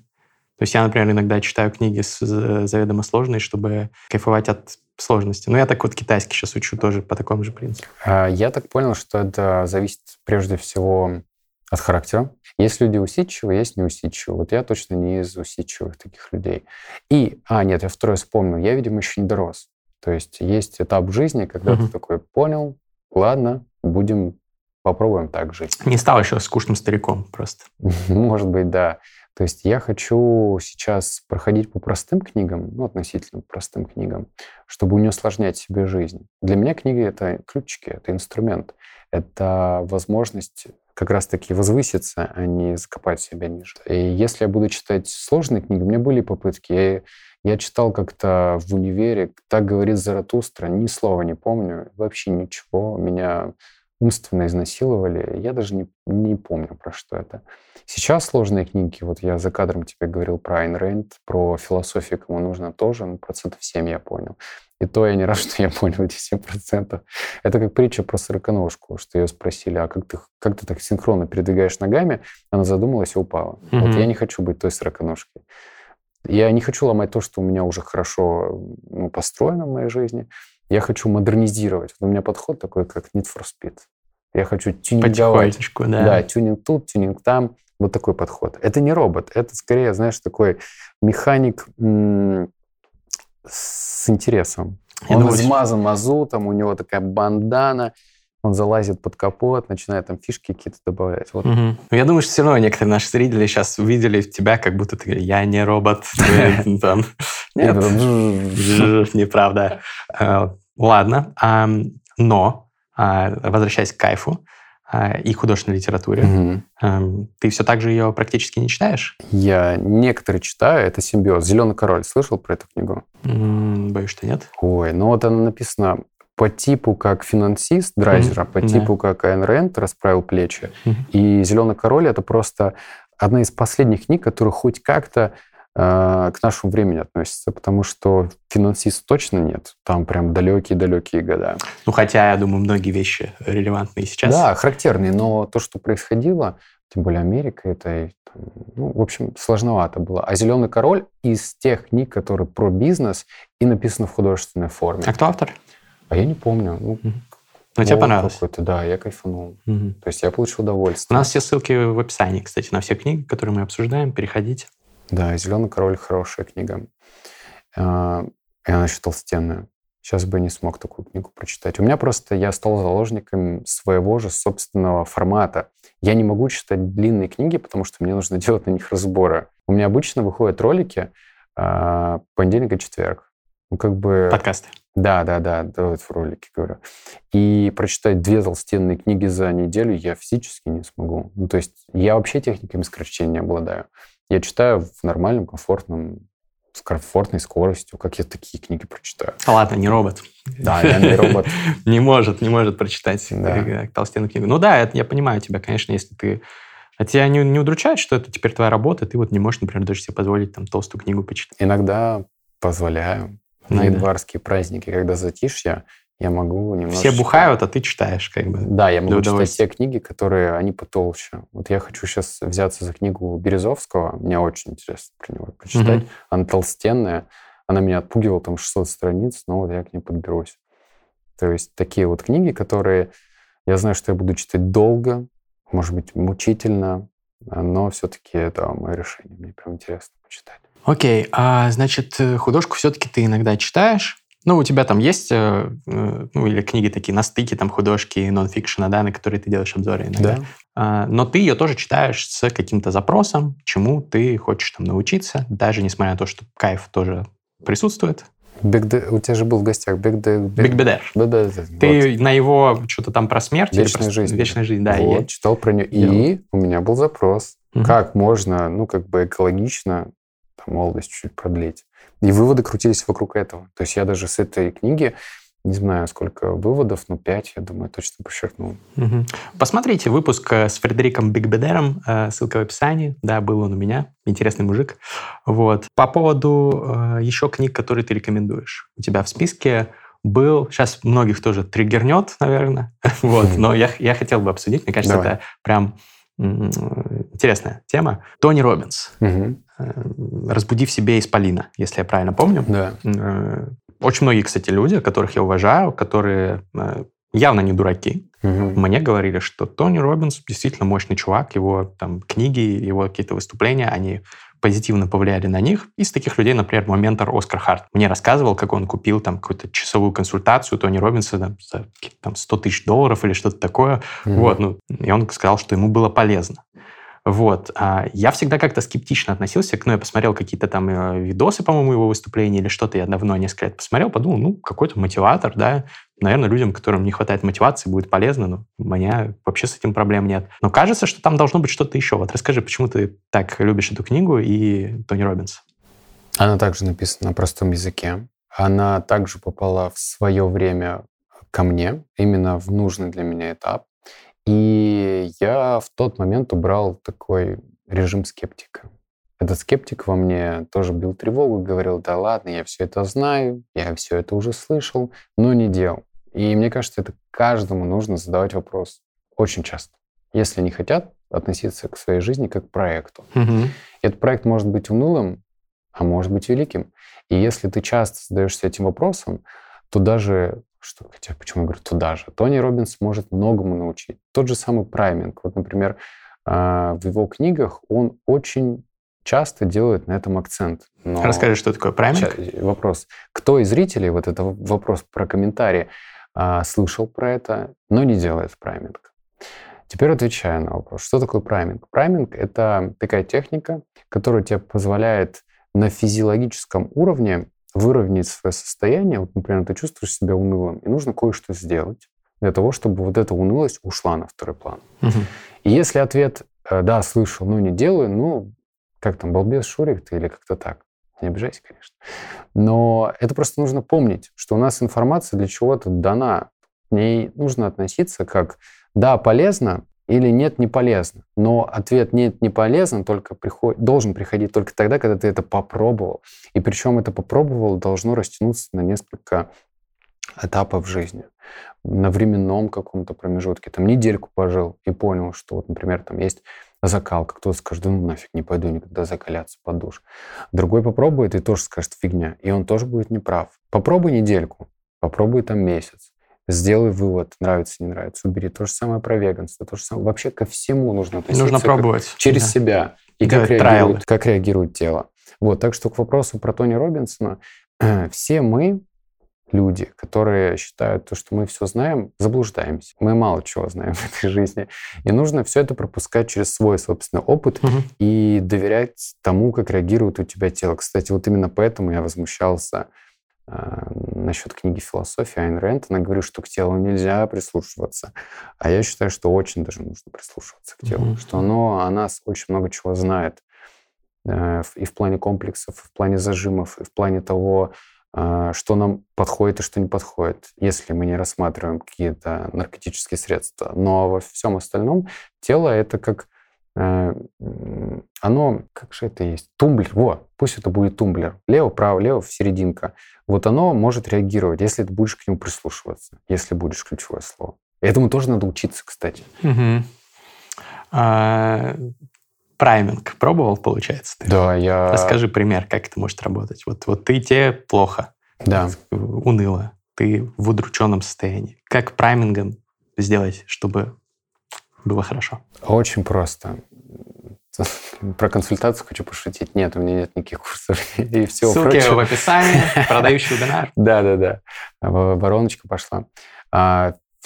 То есть я, например, иногда читаю книги с- заведомо сложные, чтобы кайфовать от сложности. Но я так вот китайский сейчас учу тоже по такому же принципу. А Я так понял, что это зависит прежде всего от характера. Есть люди усидчивые, есть неусидчивые. Вот я точно не из усидчивых таких людей. И, а, нет, я второе вспомнил, я, видимо, еще не дорос. То есть есть этап жизни, когда Мгм. ты такой понял, ладно, будем попробуем так жить. Не стал еще скучным стариком просто. Может быть, да. То есть я хочу сейчас проходить по простым книгам, ну, относительно простым книгам, чтобы не усложнять себе жизнь. Для меня книги — это ключики, это инструмент. Это возможность как раз-таки возвыситься, а не закопать себя ниже. И если я буду читать сложные книги, у меня были попытки. Я, я читал как-то в универе «Так говорит Заратустра», ни слова не помню, вообще ничего. Меня умственно изнасиловали. Я даже не, не помню, про что это. Сейчас сложные книги, вот я за кадром тебе говорил про Айн Рэнд, про философию кому нужно тоже, ну, процентов 7 я понял. И то я не рад, что я понял эти 7%. Это как притча про сороконожку, что ее спросили, а как ты, как ты так синхронно передвигаешь ногами? Она задумалась и упала. Mm-hmm. Вот я не хочу быть той сороконожкой. Я не хочу ломать то, что у меня уже хорошо ну, построено в моей жизни. Я хочу модернизировать. Вот у меня подход такой, как Need for Speed. Я хочу тюнинговать. да. Да, тюнинг тут, тюнинг там. Вот такой подход. Это не робот. Это скорее, знаешь, такой механик м- с интересом. Я Он думаю, измазан мазутом, у него такая бандана, он залазит под капот, начинает там фишки какие-то добавлять. Вот. Угу. Я думаю, что все равно некоторые наши зрители сейчас увидели тебя, как будто ты я не робот. Нет, неправда. Э, ладно, но а, возвращаясь к кайфу, а, и художественной литературе. Угу. Ты все так же ее практически не читаешь? Я некоторые читаю. Это «Симбиоз». «Зеленый король». Слышал про эту книгу? Боюсь, что нет. Ой, ну вот она написана по типу как финансист Драйзера, mm-hmm. по типу да. как Айн Рэнд расправил плечи. Mm-hmm. И «Зеленый король» — это просто одна из последних книг, которая хоть как-то к нашему времени относится, потому что финансист точно нет. Там прям далекие-далекие года. Ну, хотя, я думаю, многие вещи релевантные сейчас. Да, характерные, но то, что происходило, тем более Америка, это, ну, в общем, сложновато было. А «Зеленый король» из тех книг, которые про бизнес и написано в художественной форме. А кто автор? А я не помню. Ну. Но тебе понравилось? Какой-то, да, я кайфанул. Угу. То есть я получил удовольствие. У нас все ссылки в описании, кстати, на все книги, которые мы обсуждаем. Переходите. Да, «Зеленый король» хорошая книга. А, и она еще толстенная. Сейчас бы не смог такую книгу прочитать. У меня просто, я стал заложником своего же собственного формата. Я не могу читать длинные книги, потому что мне нужно делать на них разборы. У меня обычно выходят ролики э, понедельник и четверг. Ну, как бы... Подкасты. Да, да, да, давай в ролике говорю. И прочитать две толстенные книги за неделю я физически не смогу. Ну, то есть я вообще техниками сокращения не обладаю. Я читаю в нормальном, комфортном, с комфортной скоростью, как я такие книги прочитаю. А ладно, не робот. Да, я не робот. Не может, не может прочитать э, толстенную книгу. Ну да, я понимаю тебя, конечно, если ты а тебя не, не удручает, что это теперь твоя работа, ты вот не можешь, например, даже себе позволить там толстую книгу почитать? Иногда позволяю на январские праздники, когда затишье, я могу немножко... Все бухают, а ты читаешь, как бы. Да, я могу читать те книги, которые, они потолще. Вот я хочу сейчас взяться за книгу Березовского, мне очень интересно про него почитать. Угу. Она толстенная, она меня отпугивала, там 600 страниц, но вот я к ней подберусь. То есть такие вот книги, которые я знаю, что я буду читать долго, может быть, мучительно, но все-таки это мое решение. Мне прям интересно почитать. Окей, а значит, э, художку все-таки ты иногда читаешь? Ну, у тебя там есть, э, э, ну, или книги такие на стыке, там, художки, нон-фикшена, да, на которые ты делаешь обзоры иногда. Да. А, но ты ее тоже читаешь с каким-то запросом, чему ты хочешь там научиться, даже несмотря на то, что кайф тоже присутствует. Бегбе... У тебя же был в гостях Бегбе... Бегбедер. Ты вот. на его что-то там про смерть? Вечная жизнь. Вечная жизнь, да. Вот, я читал про нее. И у меня был запрос. Угу. Как можно, ну, как бы экологично молодость чуть продлить. И выводы крутились вокруг этого. То есть я даже с этой книги не знаю, сколько выводов, но пять, я думаю, точно подчеркнул. Угу. Посмотрите выпуск э, с Фредериком Бигбедером, э, ссылка в описании. Да, был он у меня, интересный мужик. Вот. По поводу э, еще книг, которые ты рекомендуешь. У тебя в списке был, сейчас многих тоже триггернет, наверное, вот, но я, я хотел бы обсудить, мне кажется, Давай. это прям интересная тема. Тони Робинс. Угу. «Разбуди в себе исполина», если я правильно помню. Да. Э, очень многие, кстати, люди, которых я уважаю, которые э, явно не дураки, угу. мне говорили, что Тони Робинс действительно мощный чувак, его там книги, его какие-то выступления, они позитивно повлияли на них. Из таких людей, например, мой ментор Оскар Харт. Мне рассказывал, как он купил там какую-то часовую консультацию Тони Робинсона за там, 100 тысяч долларов или что-то такое. Mm-hmm. Вот, ну, и он сказал, что ему было полезно. Вот. А я всегда как-то скептично относился к, ну, я посмотрел какие-то там э, видосы, по-моему, его выступления или что-то, я давно несколько лет посмотрел, подумал, ну, какой-то мотиватор, да, наверное, людям, которым не хватает мотивации, будет полезно, но у меня вообще с этим проблем нет. Но кажется, что там должно быть что-то еще. Вот расскажи, почему ты так любишь эту книгу и Тони Робинс? Она также написана на простом языке. Она также попала в свое время ко мне, именно в нужный для меня этап. И я в тот момент убрал такой режим скептика. Этот скептик во мне тоже бил тревогу, говорил, да ладно, я все это знаю, я все это уже слышал, но не делал. И мне кажется, это каждому нужно задавать вопрос очень часто. Если не хотят относиться к своей жизни как к проекту. Угу. Этот проект может быть унылым, а может быть великим. И если ты часто задаешься этим вопросом, то даже что, хотя почему я говорю туда же, Тони Робинс может многому научить. Тот же самый прайминг. Вот, например, а, в его книгах он очень часто делает на этом акцент. Но Расскажи, что такое прайминг? Вопрос. Кто из зрителей, вот это вопрос про комментарии, а, слышал про это, но не делает прайминг? Теперь отвечаю на вопрос, что такое прайминг? Прайминг — это такая техника, которая тебе позволяет на физиологическом уровне выровнять свое состояние. Вот, например, ты чувствуешь себя унылым, и нужно кое-что сделать для того, чтобы вот эта унылость ушла на второй план. Угу. И если ответ э, «да, слышал, но не делаю», ну, как там, балбес, шурик ты или как-то так. Не обижайся, конечно. Но это просто нужно помнить, что у нас информация для чего-то дана. К ней нужно относиться как «да, полезно», или нет, не полезно. Но ответ нет, не полезно, только приход... должен приходить только тогда, когда ты это попробовал. И причем это попробовал должно растянуться на несколько этапов жизни. На временном каком-то промежутке. Там недельку пожил и понял, что вот, например, там есть закалка. Кто-то скажет, да ну нафиг, не пойду никогда закаляться под душ. Другой попробует и тоже скажет фигня. И он тоже будет неправ. Попробуй недельку, попробуй там месяц сделай вывод, нравится, не нравится, убери. То же самое про веганство, то же самое. Вообще ко всему нужно относиться. Нужно пробовать. Через да. себя. И как реагирует, как реагирует тело. Вот, так что к вопросу про Тони Робинсона. Все мы, люди, которые считают, то, что мы все знаем, заблуждаемся. Мы мало чего знаем в этой жизни. И нужно все это пропускать через свой собственный опыт угу. и доверять тому, как реагирует у тебя тело. Кстати, вот именно поэтому я возмущался а, насчет книги «Философия» Айн Рэнд, она говорит, что к телу нельзя прислушиваться. А я считаю, что очень даже нужно прислушиваться к телу, mm-hmm. что оно о нас очень много чего знает. Э, и в плане комплексов, и в плане зажимов, и в плане того, что нам подходит и что не подходит, если мы не рассматриваем какие-то наркотические средства. Но во всем остальном тело — это как Э, оно, как же это есть, тумблер, вот, пусть это будет тумблер, лево, право, лево, в серединка. Вот оно может реагировать, если ты будешь к нему прислушиваться, если будешь ключевое слово. Этому тоже надо учиться, кстати. Угу. А, прайминг пробовал, получается? Ты? Да, я... Расскажи пример, как это может работать. Вот, вот ты тебе плохо, да. уныло, ты в удрученном состоянии. Как праймингом сделать, чтобы было хорошо? Очень просто. Про консультацию хочу пошутить. Нет, у меня нет никаких курсов и всего Ссылки прочего. в описании, продающий вебинар. Да-да-да, вороночка пошла.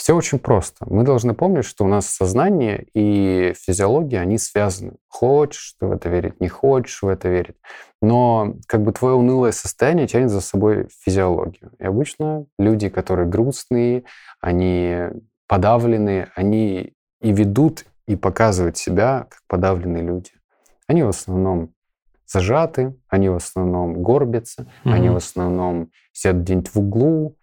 Все очень просто. Мы должны помнить, что у нас сознание и физиология, они связаны. Хочешь ты в это верить, не хочешь в это верить. Но как бы твое унылое состояние тянет за собой физиологию. И обычно люди, которые грустные, они подавленные, они и ведут, и показывают себя как подавленные люди. Они в основном зажаты, они в основном горбятся, mm-hmm. они в основном сидят где-нибудь в углу,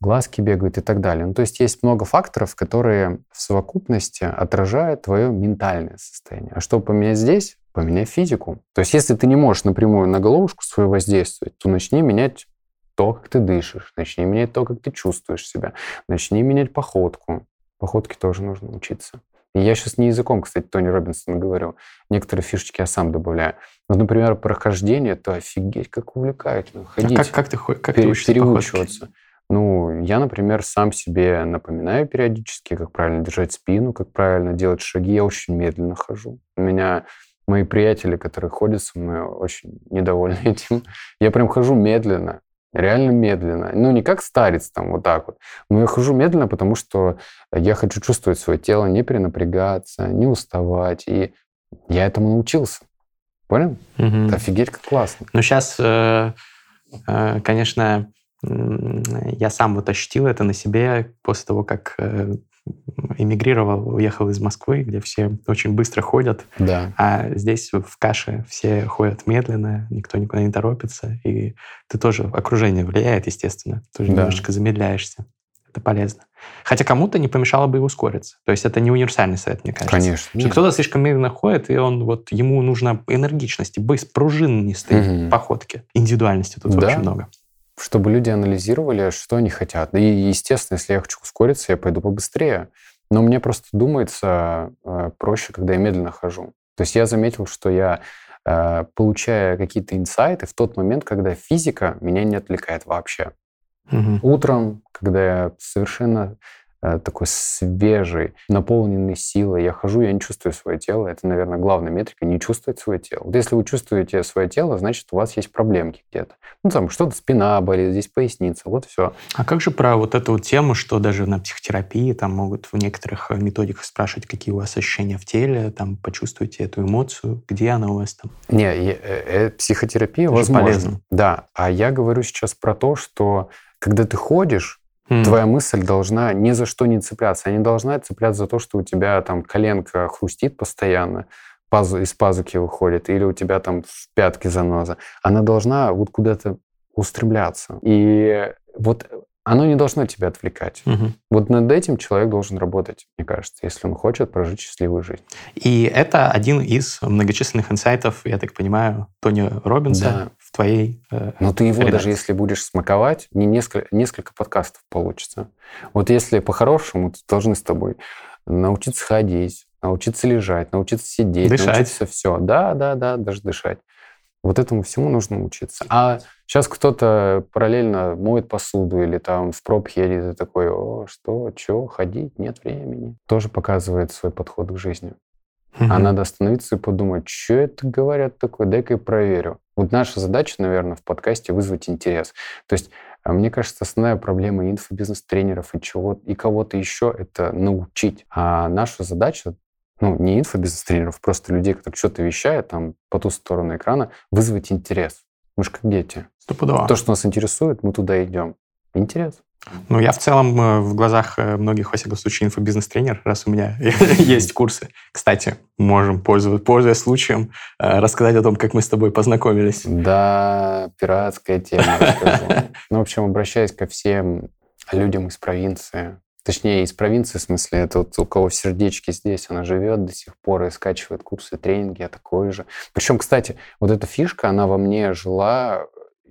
глазки бегают и так далее. Ну, то есть есть много факторов, которые в совокупности отражают твое ментальное состояние. А чтобы поменять здесь, поменяй физику. То есть если ты не можешь напрямую на головушку свою воздействовать, то начни менять то, как ты дышишь, начни менять то, как ты чувствуешь себя, начни менять походку, Походке тоже нужно учиться. И я сейчас не языком, кстати, Тони Робинсона говорю. Некоторые фишечки я сам добавляю. Вот, например, прохождение, это офигеть, как увлекательно. Ходить, а как, как ты, как пере, ты учишься переучиваться. Ну, я, например, сам себе напоминаю периодически, как правильно держать спину, как правильно делать шаги. Я очень медленно хожу. У меня Мои приятели, которые ходят со мной, очень недовольны этим. Я прям хожу медленно, реально медленно. Ну, не как старец там вот так вот. Но я хожу медленно, потому что я хочу чувствовать свое тело, не перенапрягаться, не уставать. И я этому научился. Понял? Угу. офигеть, как классно. Ну, сейчас, э, э, конечно, я сам вот ощутил это на себе после того, как э, эмигрировал, уехал из Москвы, где все очень быстро ходят. Да. А здесь в каше все ходят медленно, никто никуда не торопится. И ты тоже, окружение влияет, естественно. Ты тоже да. немножечко замедляешься. Это полезно. Хотя кому-то не помешало бы и ускориться. То есть это не универсальный совет, мне кажется. Конечно. Кто-то слишком медленно ходит, и он вот ему нужно энергичности, быстро, пружинистой угу. походки. Индивидуальности тут да. очень много чтобы люди анализировали, что они хотят. И, естественно, если я хочу ускориться, я пойду побыстрее. Но мне просто думается э, проще, когда я медленно хожу. То есть я заметил, что я, э, получая какие-то инсайты в тот момент, когда физика меня не отвлекает вообще. Угу. Утром, когда я совершенно такой свежий, наполненный силой. Я хожу, я не чувствую свое тело. Это, наверное, главная метрика, не чувствовать свое тело. Вот если вы чувствуете свое тело, значит, у вас есть проблемки где-то. Ну, там что-то спина болит, здесь поясница, вот все. А как же про вот эту вот тему, что даже на психотерапии там могут в некоторых э, методиках спрашивать, какие у вас ощущения в теле, там, почувствуйте эту эмоцию, где она у вас там? Не, э, э, психотерапия, Это возможно. Полезно. Да, а я говорю сейчас про то, что когда ты ходишь, Mm. Твоя мысль должна ни за что не цепляться. Она не должна цепляться за то, что у тебя там коленка хрустит постоянно, пазу, из пазуки выходит, или у тебя там в пятке заноза. Она должна вот куда-то устремляться. И вот оно не должно тебя отвлекать. Угу. Вот над этим человек должен работать, мне кажется, если он хочет прожить счастливую жизнь. И это один из многочисленных инсайтов, я так понимаю, Тони Робинса да. Твоей э, Но ты его редакции. даже если будешь смаковать, не несколько, несколько подкастов получится. Вот если по-хорошему, то должны с тобой научиться ходить, научиться лежать, научиться сидеть, дышать. научиться все. Да, да, да, даже дышать. Вот этому всему нужно учиться. А сейчас кто-то параллельно моет посуду или там в проб едет и такой, о, что, что, ходить, нет времени. Тоже показывает свой подход к жизни. Угу. А надо остановиться и подумать, что это говорят такое, дай-ка я проверю. Вот наша задача, наверное, в подкасте вызвать интерес. То есть, а, мне кажется, основная проблема инфобизнес-тренеров и, чего, и кого-то еще — это научить. А наша задача ну, не инфобизнес-тренеров, просто людей, которые что-то вещают там по ту сторону экрана, вызвать интерес. Мы же как дети. Стопудово. То, что нас интересует, мы туда идем. Интерес. Ну, я в целом э, в глазах э, многих, во всяком случае, инфобизнес-тренер, раз у меня есть курсы. Кстати, можем, пользуясь случаем, э, рассказать о том, как мы с тобой познакомились. Да, пиратская тема. Ну, в общем, обращаясь ко всем людям из провинции, Точнее, из провинции, в смысле, это вот у кого в сердечке здесь, она живет до сих пор и скачивает курсы, тренинги, я такой же. Причем, кстати, вот эта фишка, она во мне жила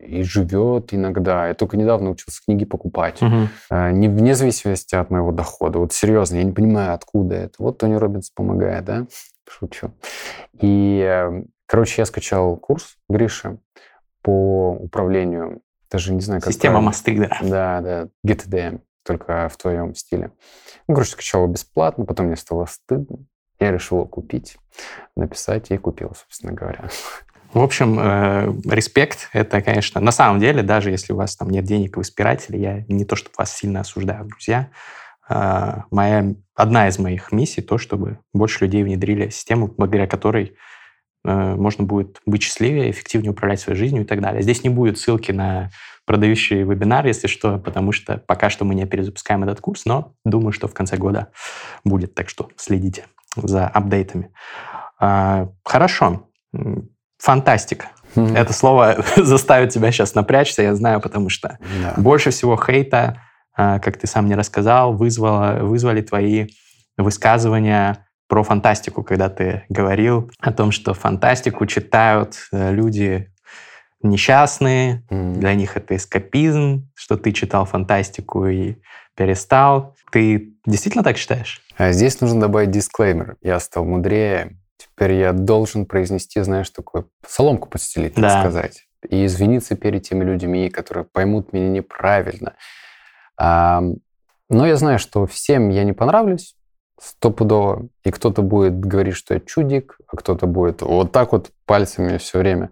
и живет иногда. Я только недавно учился книги покупать. Угу. Не вне зависимости от моего дохода. Вот серьезно, я не понимаю, откуда это. Вот Тони Робинс помогает, да? Шучу. И, эм, короче, я скачал курс Гриши по управлению даже не знаю, как Система мосты, да. Да, да, GTD только в твоем стиле. Ну, короче, скачал его бесплатно, потом мне стало стыдно. Я решил его купить, написать и купил, собственно говоря. В общем, э, респект — это, конечно, на самом деле, даже если у вас там нет денег, вы спиратели, я не то, чтобы вас сильно осуждаю, друзья. Э, моя, одна из моих миссий — то, чтобы больше людей внедрили систему, благодаря которой э, можно будет быть счастливее, эффективнее управлять своей жизнью и так далее. Здесь не будет ссылки на продающий вебинар, если что, потому что пока что мы не перезапускаем этот курс, но думаю, что в конце года будет, так что следите за апдейтами. А, хорошо. Фантастика. Mm-hmm. Это слово заставит тебя сейчас напрячься, я знаю, потому что yeah. больше всего хейта, а, как ты сам мне рассказал, вызвало, вызвали твои высказывания про фантастику, когда ты говорил о том, что фантастику читают э, люди несчастные, mm. для них это эскапизм, что ты читал фантастику и перестал. Ты действительно так считаешь? А здесь нужно добавить дисклеймер. Я стал мудрее. Теперь я должен произнести, знаешь, такую соломку подстелить, так да. сказать. И извиниться перед теми людьми, которые поймут меня неправильно. А, но я знаю, что всем я не понравлюсь, стопудово. И кто-то будет говорить, что я чудик, а кто-то будет вот так вот пальцами все время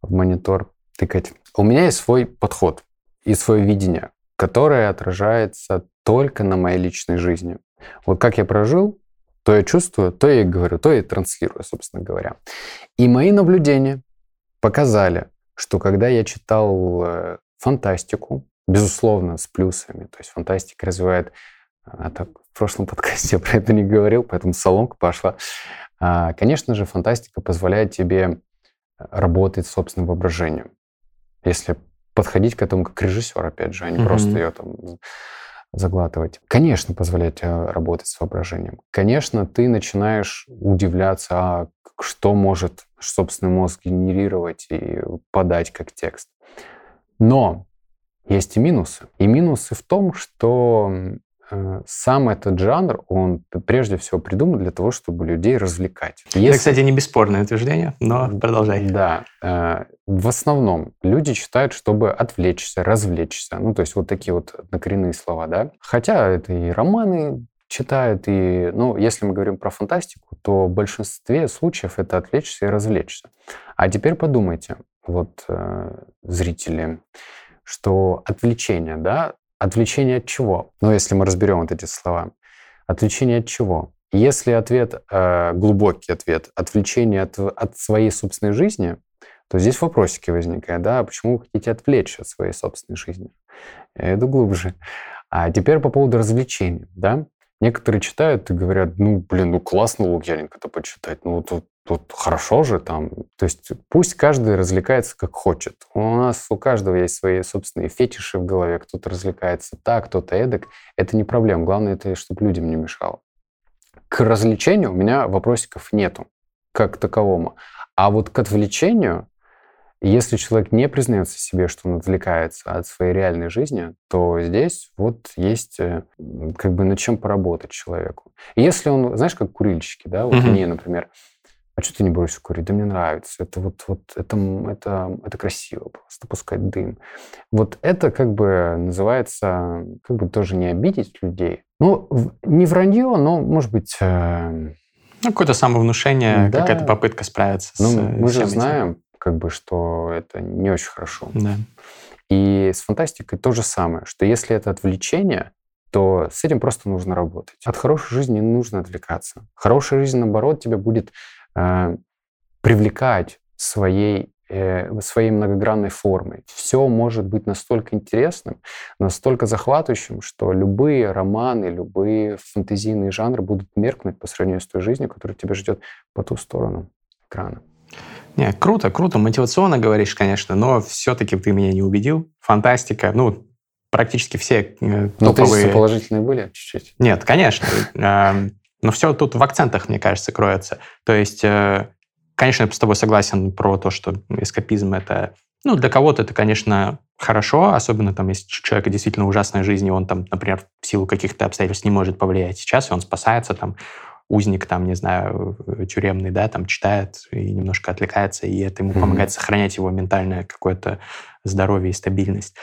в монитор тыкать. У меня есть свой подход и свое видение, которое отражается только на моей личной жизни. Вот как я прожил, то я чувствую, то я и говорю, то я и транслирую, собственно говоря. И мои наблюдения показали, что когда я читал э, фантастику, безусловно, с плюсами, то есть фантастика развивает а так в прошлом подкасте я про это не говорил, поэтому соломка пошла. А, конечно же, фантастика позволяет тебе работать с собственным воображением. Если подходить к этому как режиссер, опять же, а не mm-hmm. просто ее там заглатывать. Конечно, позволяет тебе работать с воображением. Конечно, ты начинаешь удивляться, а что может собственный мозг генерировать и подать как текст. Но есть и минусы. И минусы в том, что Э, сам этот жанр, он прежде всего придуман для того, чтобы людей развлекать. Если... Это, кстати, не бесспорное утверждение, но продолжай. Да. Э, в основном люди читают, чтобы отвлечься, развлечься. Ну, то есть вот такие вот однокоренные слова, да. Хотя это и романы читают, и, ну, если мы говорим про фантастику, то в большинстве случаев это отвлечься и развлечься. А теперь подумайте, вот э, зрители, что отвлечение, да, Отвлечение от чего? Ну, если мы разберем вот эти слова. Отвлечение от чего? Если ответ, э, глубокий ответ, отвлечение от, от своей собственной жизни, то здесь вопросики возникают, да, почему вы хотите отвлечься от своей собственной жизни? Я иду глубже. А теперь по поводу развлечений, да. Некоторые читают и говорят, ну, блин, ну классно Лукьяненко-то почитать, ну, тут тут хорошо же там. То есть пусть каждый развлекается как хочет. У нас у каждого есть свои собственные фетиши в голове. Кто-то развлекается так, кто-то эдак. Это не проблема. Главное, это чтобы людям не мешало. К развлечению у меня вопросиков нету как таковому. А вот к отвлечению, если человек не признается себе, что он отвлекается от своей реальной жизни, то здесь вот есть э, как бы над чем поработать человеку. И если он, знаешь, как курильщики, да, вот mm-hmm. мне, например, а что ты не боишься курить? Да мне нравится. Это вот, вот это, это, это красиво просто, пускать дым. Вот это как бы называется, как бы тоже не обидеть людей. Ну, не вранье, но, может быть... Э... Ну, какое-то самовнушение, да. какая-то попытка справиться ну, с Мы же знаем, как бы, что это не очень хорошо. Да. И с фантастикой то же самое, что если это отвлечение, то с этим просто нужно работать. От хорошей жизни не нужно отвлекаться. Хорошая жизнь, наоборот, тебя будет Э, привлекать своей э, своей многогранной формой. Все может быть настолько интересным, настолько захватывающим, что любые романы, любые фэнтезийные жанры будут меркнуть по сравнению с той жизнью, которая тебя ждет по ту сторону экрана. Не, круто, круто, мотивационно говоришь, конечно, но все-таки ты меня не убедил. Фантастика, ну, практически все э, ну, топовые... Ну, положительные были чуть-чуть? Нет, конечно. Эм, но все тут в акцентах, мне кажется, кроется. То есть, э, конечно, я с тобой согласен про то, что эскапизм — это... Ну, для кого-то это, конечно, хорошо, особенно там, если у человека действительно ужасная жизнь, и он там, например, в силу каких-то обстоятельств не может повлиять сейчас, и он спасается, там, узник, там, не знаю, э, тюремный, да, там, читает и немножко отвлекается, и это ему mm-hmm. помогает сохранять его ментальное какое-то здоровье и стабильность.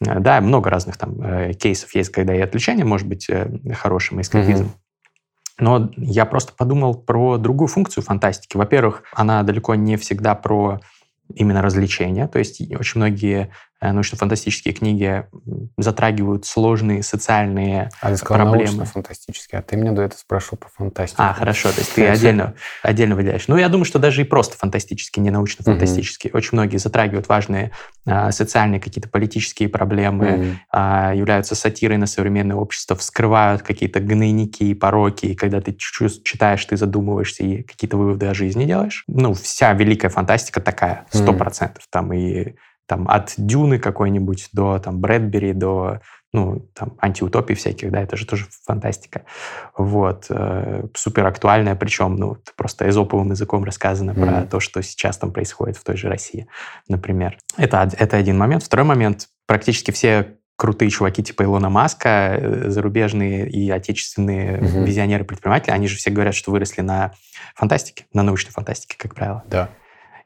Э, да, много разных там кейсов есть, когда и отвлечение может быть хорошим, и эскапизм. Mm-hmm. Но я просто подумал про другую функцию фантастики. Во-первых, она далеко не всегда про именно развлечения. То есть очень многие Э, научно-фантастические книги затрагивают сложные социальные а ты сказал проблемы. научно-фантастические, а ты меня до этого спрашивал про фантастику. А, хорошо, то есть ты отдельно, отдельно выделяешь. Ну, я думаю, что даже и просто фантастические, не научно-фантастические. Очень многие затрагивают важные а, социальные какие-то политические проблемы, а, являются сатирой на современное общество, вскрывают какие-то гнойники и пороки, и когда ты читаешь, ты задумываешься и какие-то выводы о жизни делаешь. Ну, вся великая фантастика такая, сто процентов. Там и там от Дюны какой-нибудь до там Брэдбери, до ну, там, антиутопий всяких, да, это же тоже фантастика. Вот. Э, супер актуальная, причем, ну, просто эзоповым языком рассказано mm-hmm. про то, что сейчас там происходит в той же России, например. Это, это один момент. Второй момент. Практически все крутые чуваки типа Илона Маска, э, зарубежные и отечественные mm-hmm. визионеры-предприниматели, они же все говорят, что выросли на фантастике, на научной фантастике, как правило. Да.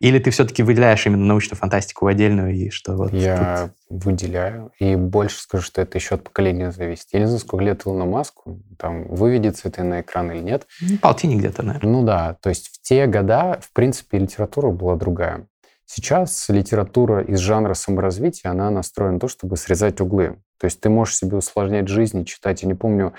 Или ты все-таки выделяешь именно научную фантастику в отдельную и что вот Я тут... выделяю. И больше скажу, что это еще от поколения зависит. Я не знаю, сколько лет Илону Маску, там, выведется это на экран или нет. Ну, полтинник где-то, наверное. Ну да, то есть в те года, в принципе, литература была другая. Сейчас литература из жанра саморазвития, она настроена на то, чтобы срезать углы. То есть ты можешь себе усложнять жизнь и читать. Я не помню,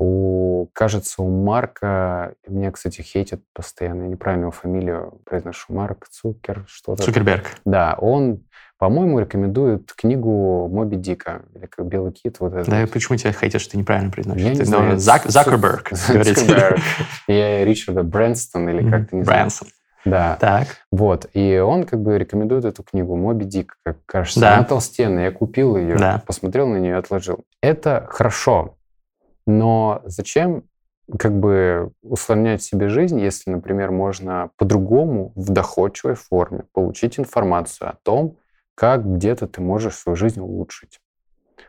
у, кажется, у Марка, меня, кстати, хейтят постоянно, я неправильно его фамилию произношу, Марк Цукер, что-то. Цукерберг. Да, он, по-моему, рекомендует книгу Моби Дика, или как Белый кит. Вот это. Да, почему тебя хейтят, что ты неправильно произносишь? Я ты не знаю. Зак, Закерберг. Цукерберг. Я Ричарда Брэнстон, или как-то не знаю. Брэнсон. Да. Так. Вот. И он как бы рекомендует эту книгу «Моби Дик», как кажется. Да. Она толстенная. Я купил ее, Да. посмотрел на нее и отложил. Это хорошо. Но зачем как бы усложнять себе жизнь, если, например, можно по-другому в доходчивой форме получить информацию о том, как где-то ты можешь свою жизнь улучшить.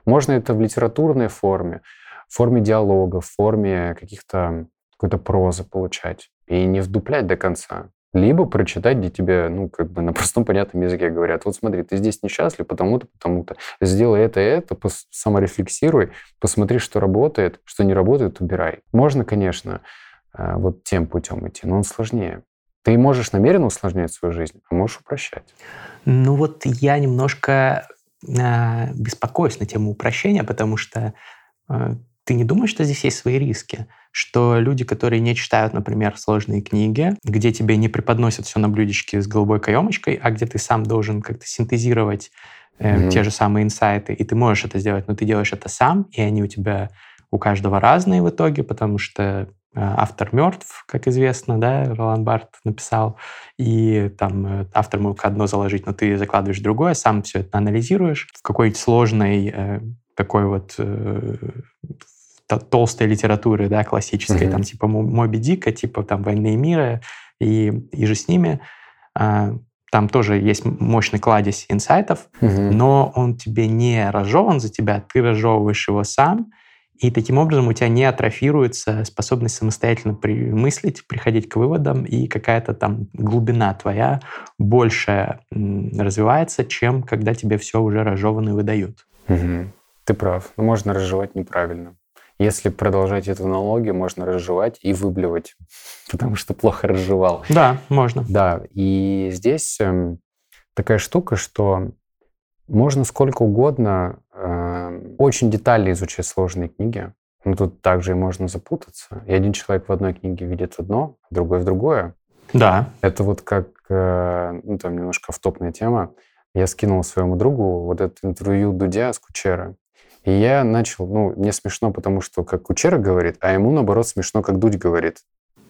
Можно это в литературной форме, в форме диалога, в форме каких-то какой-то прозы получать и не вдуплять до конца. Либо прочитать, где тебе, ну, как бы на простом понятном языке говорят, вот смотри, ты здесь несчастлив, потому-то, потому-то. Сделай это это, пос- саморефлексируй, посмотри, что работает, что не работает, убирай. Можно, конечно, э, вот тем путем идти, но он сложнее. Ты можешь намеренно усложнять свою жизнь, а можешь упрощать. Ну вот я немножко э, беспокоюсь на тему упрощения, потому что э, ты не думаешь, что здесь есть свои риски? Что люди, которые не читают, например, сложные книги, где тебе не преподносят все на блюдечке с голубой каемочкой, а где ты сам должен как-то синтезировать э, Мгм. те же самые инсайты, и ты можешь это сделать, но ты делаешь это сам, и они у тебя у каждого разные в итоге, потому что э, автор мертв, как известно, да, Ролан Барт написал, и там э, автор мог одно заложить, но ты закладываешь другое, сам все это анализируешь в какой-то сложной э, такой вот э, толстой литературы, да, классической, Мгм. там типа Мо- Моби Дика, типа там «Войны и мира» и, и же с ними. А, Там тоже есть мощный кладезь инсайтов, Мгм. но он тебе не разжеван за тебя, ты разжевываешь его сам, и таким образом у тебя не атрофируется способность самостоятельно при- мыслить, приходить к выводам, и какая-то там глубина твоя больше м, развивается, чем когда тебе все уже разжевано и выдают. Мгм. Ты прав. Но можно разжевать неправильно. Если продолжать эту аналогию, можно разжевать и выблевать, потому что плохо разжевал. Да, можно. Да, и здесь эм, такая штука, что можно сколько угодно эм, очень детально изучать сложные книги, но тут также и можно запутаться. И один человек в одной книге видит одно, а другой в другое. Да. Это вот как, э, ну там немножко втопная тема. Я скинул своему другу вот это интервью Дудя с Кучера. И я начал, ну, мне смешно, потому что как Кучера говорит, а ему, наоборот, смешно, как Дудь говорит.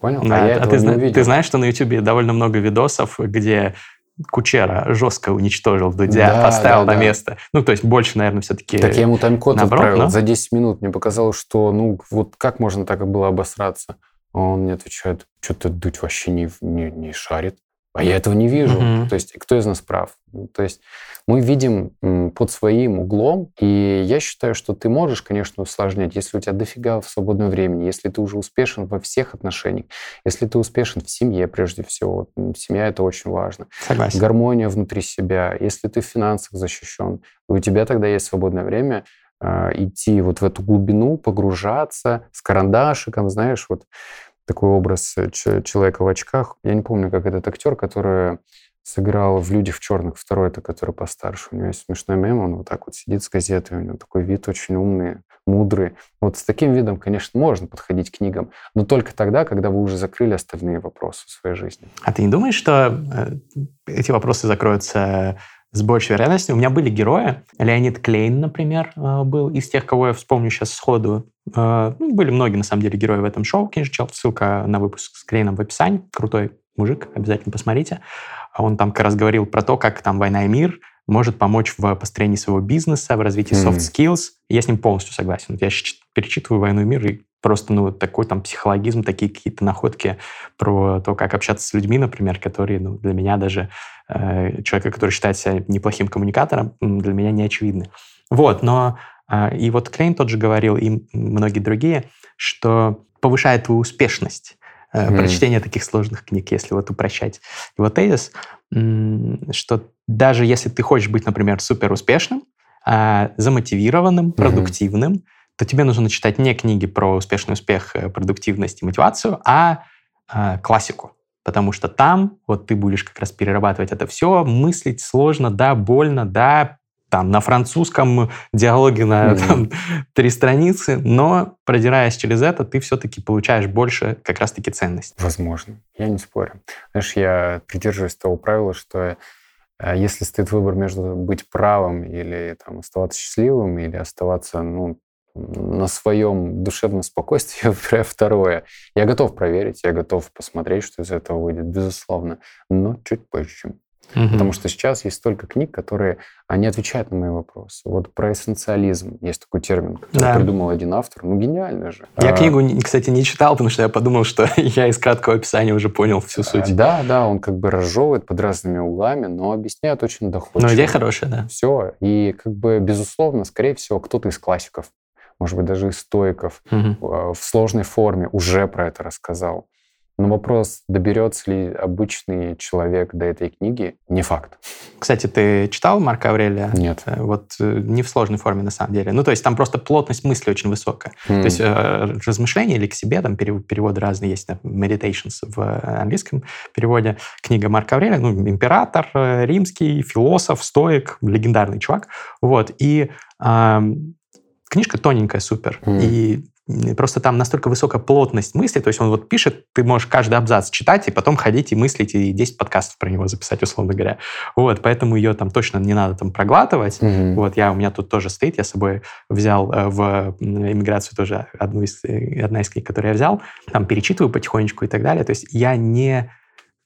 Понял? Да, а я а ты, не увидел. ты знаешь, что на Ютубе довольно много видосов, где Кучера жестко уничтожил Дудя, Да, поставил да, на да. место. Ну, то есть больше, наверное, все-таки... Так я ему тайм-код отправил но- за 10 минут. Мне показалось, что, ну, вот как можно так было обосраться? А он мне отвечает, что-то Дудь вообще не, не, не шарит. А я этого не вижу. Мгм. То есть кто из нас прав? Ну, То есть мы видим под своим углом, и я считаю, что ты можешь, конечно, усложнять, если у тебя дофига в свободное времени, если ты уже успешен во всех отношениях, если ты успешен в семье прежде всего. Семья — это очень важно Согласен. гармония внутри себя, если ты в финансах защищен, у тебя тогда есть свободное время э, идти вот в эту глубину, погружаться с карандашиком, знаешь, вот такой образ э, человека в очках. Я не помню, как этот актер, который сыграл в «Людях в черных», второй это, который постарше. У него есть смешной мем, он вот так вот сидит с газетой, у него такой вид очень умный, мудрый. Вот с таким видом, конечно, можно подходить к книгам, но только тогда, когда вы уже закрыли остальные вопросы в своей жизни. А ты не думаешь, что э, эти вопросы закроются с большей вероятностью? У меня были герои. Леонид Клейн, например, э, был из тех, кого я вспомню сейчас сходу. Э, ну, Были многие, на самом деле, герои в этом шоу. Кинжичел, ссылка на выпуск с Клейном в описании. Крутой мужик, обязательно посмотрите. А Он там как раз говорил про то, как там «Война и мир» может помочь в построении своего бизнеса, в развитии Мгм. soft skills. Я с ним полностью согласен. Я перечитываю «Войну и мир» и просто ну, такой там психологизм, такие какие-то находки про то, как общаться с людьми, например, которые ну, для меня даже, э, человека, который считает себя неплохим коммуникатором, для меня не очевидны. Вот, но э, и вот Клейн тот же говорил, и многие другие, что повышает твою успешность mm. прочтения таких сложных книг, если вот упрощать его тезис, что даже если ты хочешь быть, например, супер успешным, а, замотивированным, продуктивным, mm-hmm. То тебе нужно читать не книги про успешный успех, э, продуктивность и мотивацию, а, а классику. Потому что там вот ты будешь как раз перерабатывать это все, мыслить сложно, да, больно, да, там на французском диалоге на mm-hmm. там, три страницы, но продираясь через это, ты все-таки получаешь больше как раз-таки ценностей. Возможно, я не спорю. Знаешь, я придерживаюсь того правила, что э, если стоит выбор между быть правым или там, оставаться счастливым, или оставаться ну, на своем душевном спокойствии, я выбираю второе. Я готов проверить, я готов посмотреть, что из этого выйдет, безусловно, но чуть позже. Угу. Потому что сейчас есть столько книг, которые они отвечают на мои вопросы. Вот про эссенциализм есть такой термин, который да. придумал один автор. Ну, гениально же. Я а, книгу, кстати, не читал, потому что я подумал, что я из краткого описания уже понял всю суть. Да, да, он как бы разжевывает под разными углами, но объясняет очень доходчиво. Ну, идея хорошая, да. Все. И как бы, безусловно, скорее всего, кто-то из классиков, может быть, даже из стоиков угу. в сложной форме уже про это рассказал. Но вопрос, доберется ли обычный человек до этой книги, не факт. Кстати, ты читал Марка Аврелия? Нет. Э, вот э, не в сложной форме, на самом деле. Ну, то есть там просто плотность мысли очень высокая. Mm. То есть э, размышления или к себе, там переводы разные есть, meditations в английском переводе. Книга Марка Аврелия, ну, император римский, философ, стоик, легендарный чувак. Вот. И э, книжка тоненькая, супер. Mm. И Просто там настолько высокая плотность мысли, то есть он вот пишет, ты можешь каждый абзац читать и потом ходить и мыслить, и 10 подкастов про него записать, условно говоря. Вот, поэтому ее там точно не надо там проглатывать. Mm-hmm. Вот, я, у меня тут тоже стоит, я с собой взял э, в иммиграцию тоже одну из, э, одна из книг, которую я взял, там перечитываю потихонечку и так далее. То есть я не...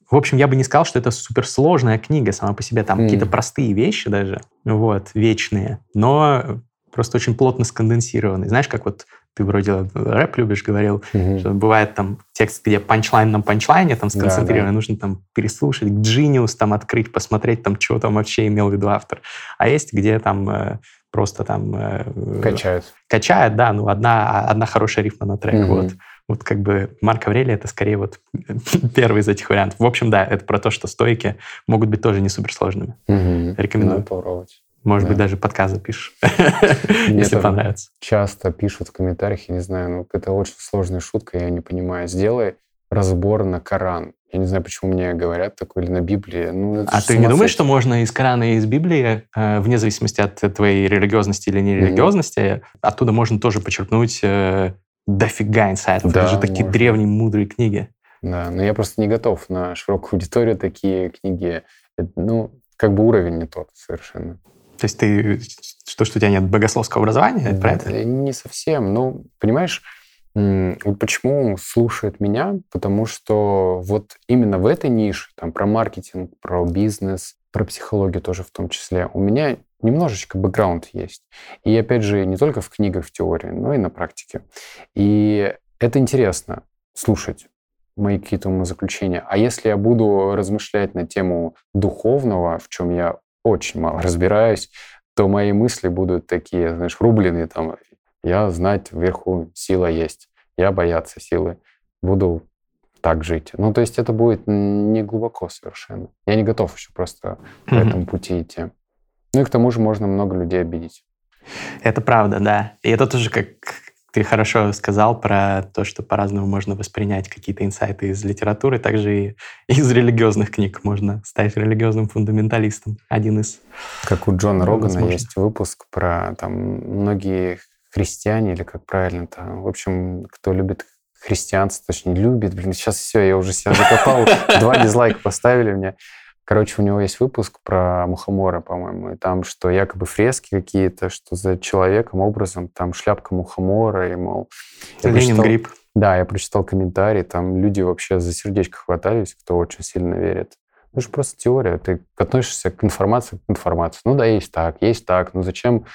В общем, я бы не сказал, что это суперсложная книга сама по себе. Там mm. какие-то простые вещи даже, вот, вечные, но просто очень плотно сконденсированные. Знаешь, как вот ты вроде рэп любишь, говорил, mm-hmm. что бывает там текст, где панчлайн на панчлайне там сконцентрирован, да, да. нужно там переслушать, Genius там открыть, посмотреть там, что там вообще имел в виду автор. А есть, где там э, просто там... Э, качают. Качает, да, ну одна, одна хорошая рифма на трек, mm-hmm. вот. Вот как бы Марк Аврелий это скорее вот первый из этих вариантов. В общем, да, это про то, что стойки могут быть тоже не суперсложными. Mm-hmm. Рекомендую. Надо попробовать. Может да. быть, даже подкаст запишешь, если понравится. Часто пишут в комментариях, я не знаю, ну, это очень сложная шутка, я не понимаю. Сделай разбор на Коран. Я не знаю, почему мне говорят такое, или на Библии. Ну, а ты не думаешь, что можно из Корана и из Библии, э, вне зависимости от твоей религиозности или нерелигиозности, mm-hmm. оттуда можно тоже почерпнуть э, дофига инсайтов. Да, Даже такие древние, мудрые книги. Да, но я просто не готов на широкую аудиторию такие книги. Ну, как бы уровень не тот совершенно. То есть ты, что, что у тебя нет богословского образования, это? Не совсем. Ну, понимаешь, вот почему слушают меня? Потому что вот именно в этой нише, там, про маркетинг, про бизнес, про психологию тоже в том числе, у меня немножечко бэкграунд есть. И опять же, не только в книгах, в теории, но и на практике. И это интересно слушать мои какие-то умозаключения. А если я буду размышлять на тему духовного, в чем я очень мало разбираюсь, то мои мысли будут такие, знаешь, рубленые там. Я знать вверху сила есть, я бояться силы. Буду так жить. Ну, то есть это будет не глубоко совершенно. Я не готов еще просто mm-hmm. по этому пути идти. Ну и к тому же можно много людей обидеть. Это правда, да. И это тоже как ты хорошо сказал про то, что по-разному можно воспринять какие-то инсайты из литературы, также и из религиозных книг можно стать религиозным фундаменталистом. Один из... Как у Джона Рогана возможно. есть выпуск про там многие христиане, или как правильно там, в общем, кто любит христианство, точнее, любит, блин, сейчас все, я уже себя закопал, два дизлайка поставили мне. Короче, у него есть выпуск про мухомора, по-моему, и там, что якобы фрески какие-то, что за человеком, образом, там шляпка мухомора, и, мол... Ленин прочитал, гриб. Да, я прочитал комментарий, там люди вообще за сердечко хватались, кто очень сильно верит. Это же просто теория. Ты относишься к информации к информации. Ну да, есть так, есть так. Ну зачем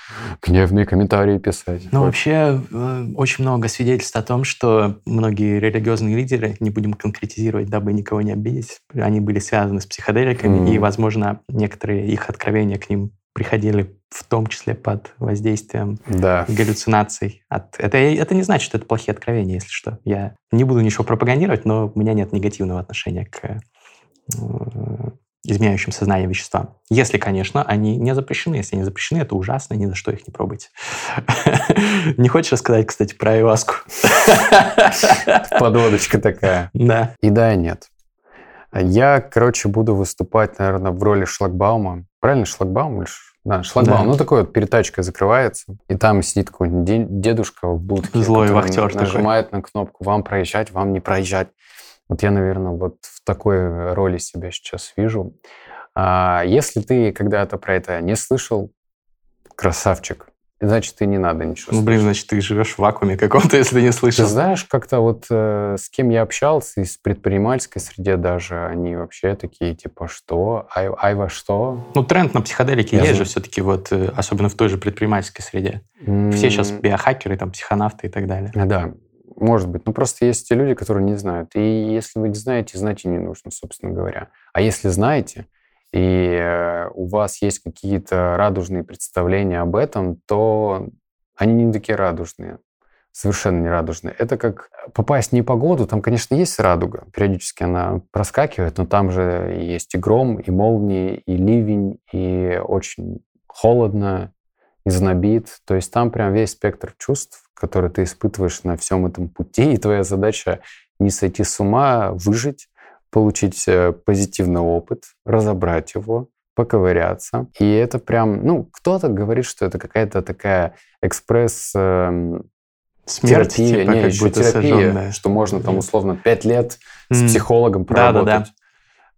гневные комментарии писать? Ну вот. вообще э, очень много свидетельств о том, что многие религиозные лидеры, не будем конкретизировать, дабы никого не обидеть, они были связаны с психоделиками, mm. и, возможно, некоторые их откровения к ним приходили в том числе под воздействием да. галлюцинаций. От... Это, это не значит, что это плохие откровения, если что. Я не буду ничего пропагандировать, но у меня нет негативного отношения к изменяющим сознание веществам. Если, конечно, они не запрещены. Если они запрещены, это ужасно, ни за что их не пробуйте. Не хочешь рассказать, кстати, про айваску? Подводочка такая. Да. И да, и нет. Я, короче, буду выступать, наверное, в роли шлагбаума. Правильно, шлагбаум? Да, шлагбаум. Да. Ну, такой вот перед тачкой закрывается, и там сидит какой-нибудь дедушка в будке. Злой вахтер Нажимает такой. на кнопку, вам проезжать, вам не проезжать. Вот я, наверное, вот в такой роли себя сейчас вижу. А если ты когда-то про это не слышал, красавчик, значит, и не надо ничего Ну, блин, значит, ты живешь в вакууме каком-то, если не слышал. Ты знаешь, как-то вот э, с кем я общался, из предпринимательской среде даже, они вообще такие, типа, что? Ай, ай во что? Ну, тренд на психоделики я есть знаю. же все-таки, вот, э, особенно в той же предпринимательской среде. Mm. Все сейчас биохакеры, там, психонавты и так далее. Да, может быть. Ну, просто есть те люди, которые не знают. И если вы не знаете, знать и не нужно, собственно говоря. А если знаете, и э, у вас есть какие-то радужные представления об этом, то они не такие радужные. Совершенно не радужные. Это как попасть в непогоду. Там, конечно, есть радуга. Периодически она проскакивает, но там же есть и гром, и молнии, и ливень, и очень холодно, знобит. То есть там прям весь спектр чувств, который ты испытываешь на всем этом пути, и твоя задача не сойти с ума, выжить, получить э, позитивный опыт, разобрать его, поковыряться. И это прям, ну, кто-то говорит, что это какая-то такая экспресс э, Смерть, терапия, типа, не, еще терапия, сожженная. что можно там условно пять лет с психологом проработать. Да, да, да.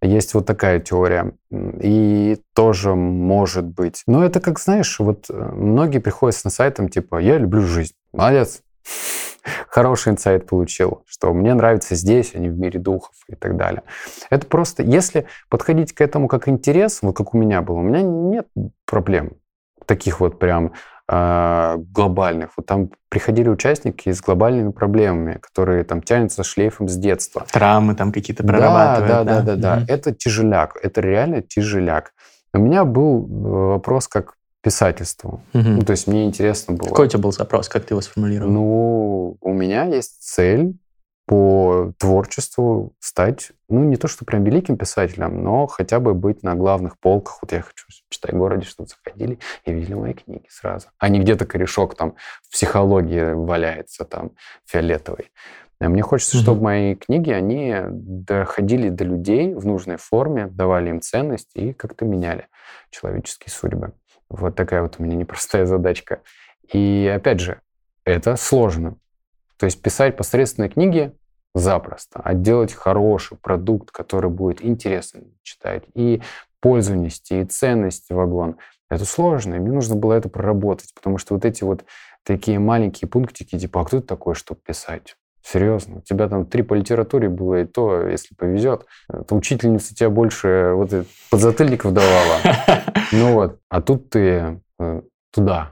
Есть вот такая теория. И тоже может быть. Но это как, знаешь, вот э, многие приходят с инсайтом типа «я люблю жизнь». Молодец. Хороший инсайт получил, что мне нравится здесь, а не в мире духов и так далее. Это просто, если подходить к этому как интерес, вот как у меня было, у меня нет проблем таких вот прям глобальных. Вот там приходили участники с глобальными проблемами, которые там тянутся шлейфом с детства. Травмы там какие-то прорабатывают. Да, да, да, да, да. Mm-hmm. Это тяжеляк, это реально тяжеляк. У меня был э, вопрос как писательству. Угу. Ну, то есть мне интересно было. Какой у тебя был запрос, как ты его сформулировал? Ну, у меня есть цель по творчеству стать, ну, не то, что прям великим писателем, но хотя бы быть на главных полках. Вот я хочу, читай городе, чтобы заходили и видели мои книги сразу. А не где-то корешок там в психологии валяется там фиолетовый. А мне хочется, чтобы мои книги, они доходили до людей в нужной форме, давали им ценность и как-то меняли человеческие судьбы. Вот такая вот у меня непростая задачка. И опять же, это сложно. То есть писать посредственные книги запросто, а делать хороший продукт, который будет интересен читать, и пользу нести, и ценность в вагон, это сложно, и мне нужно было это проработать, потому что вот эти вот такие маленькие пунктики, типа, а кто ты такой, чтобы писать? Серьезно, у тебя там три по литературе было, и то, если повезет, то учительница тебя больше вот подзатыльников давала. Ну вот, а тут ты э, туда,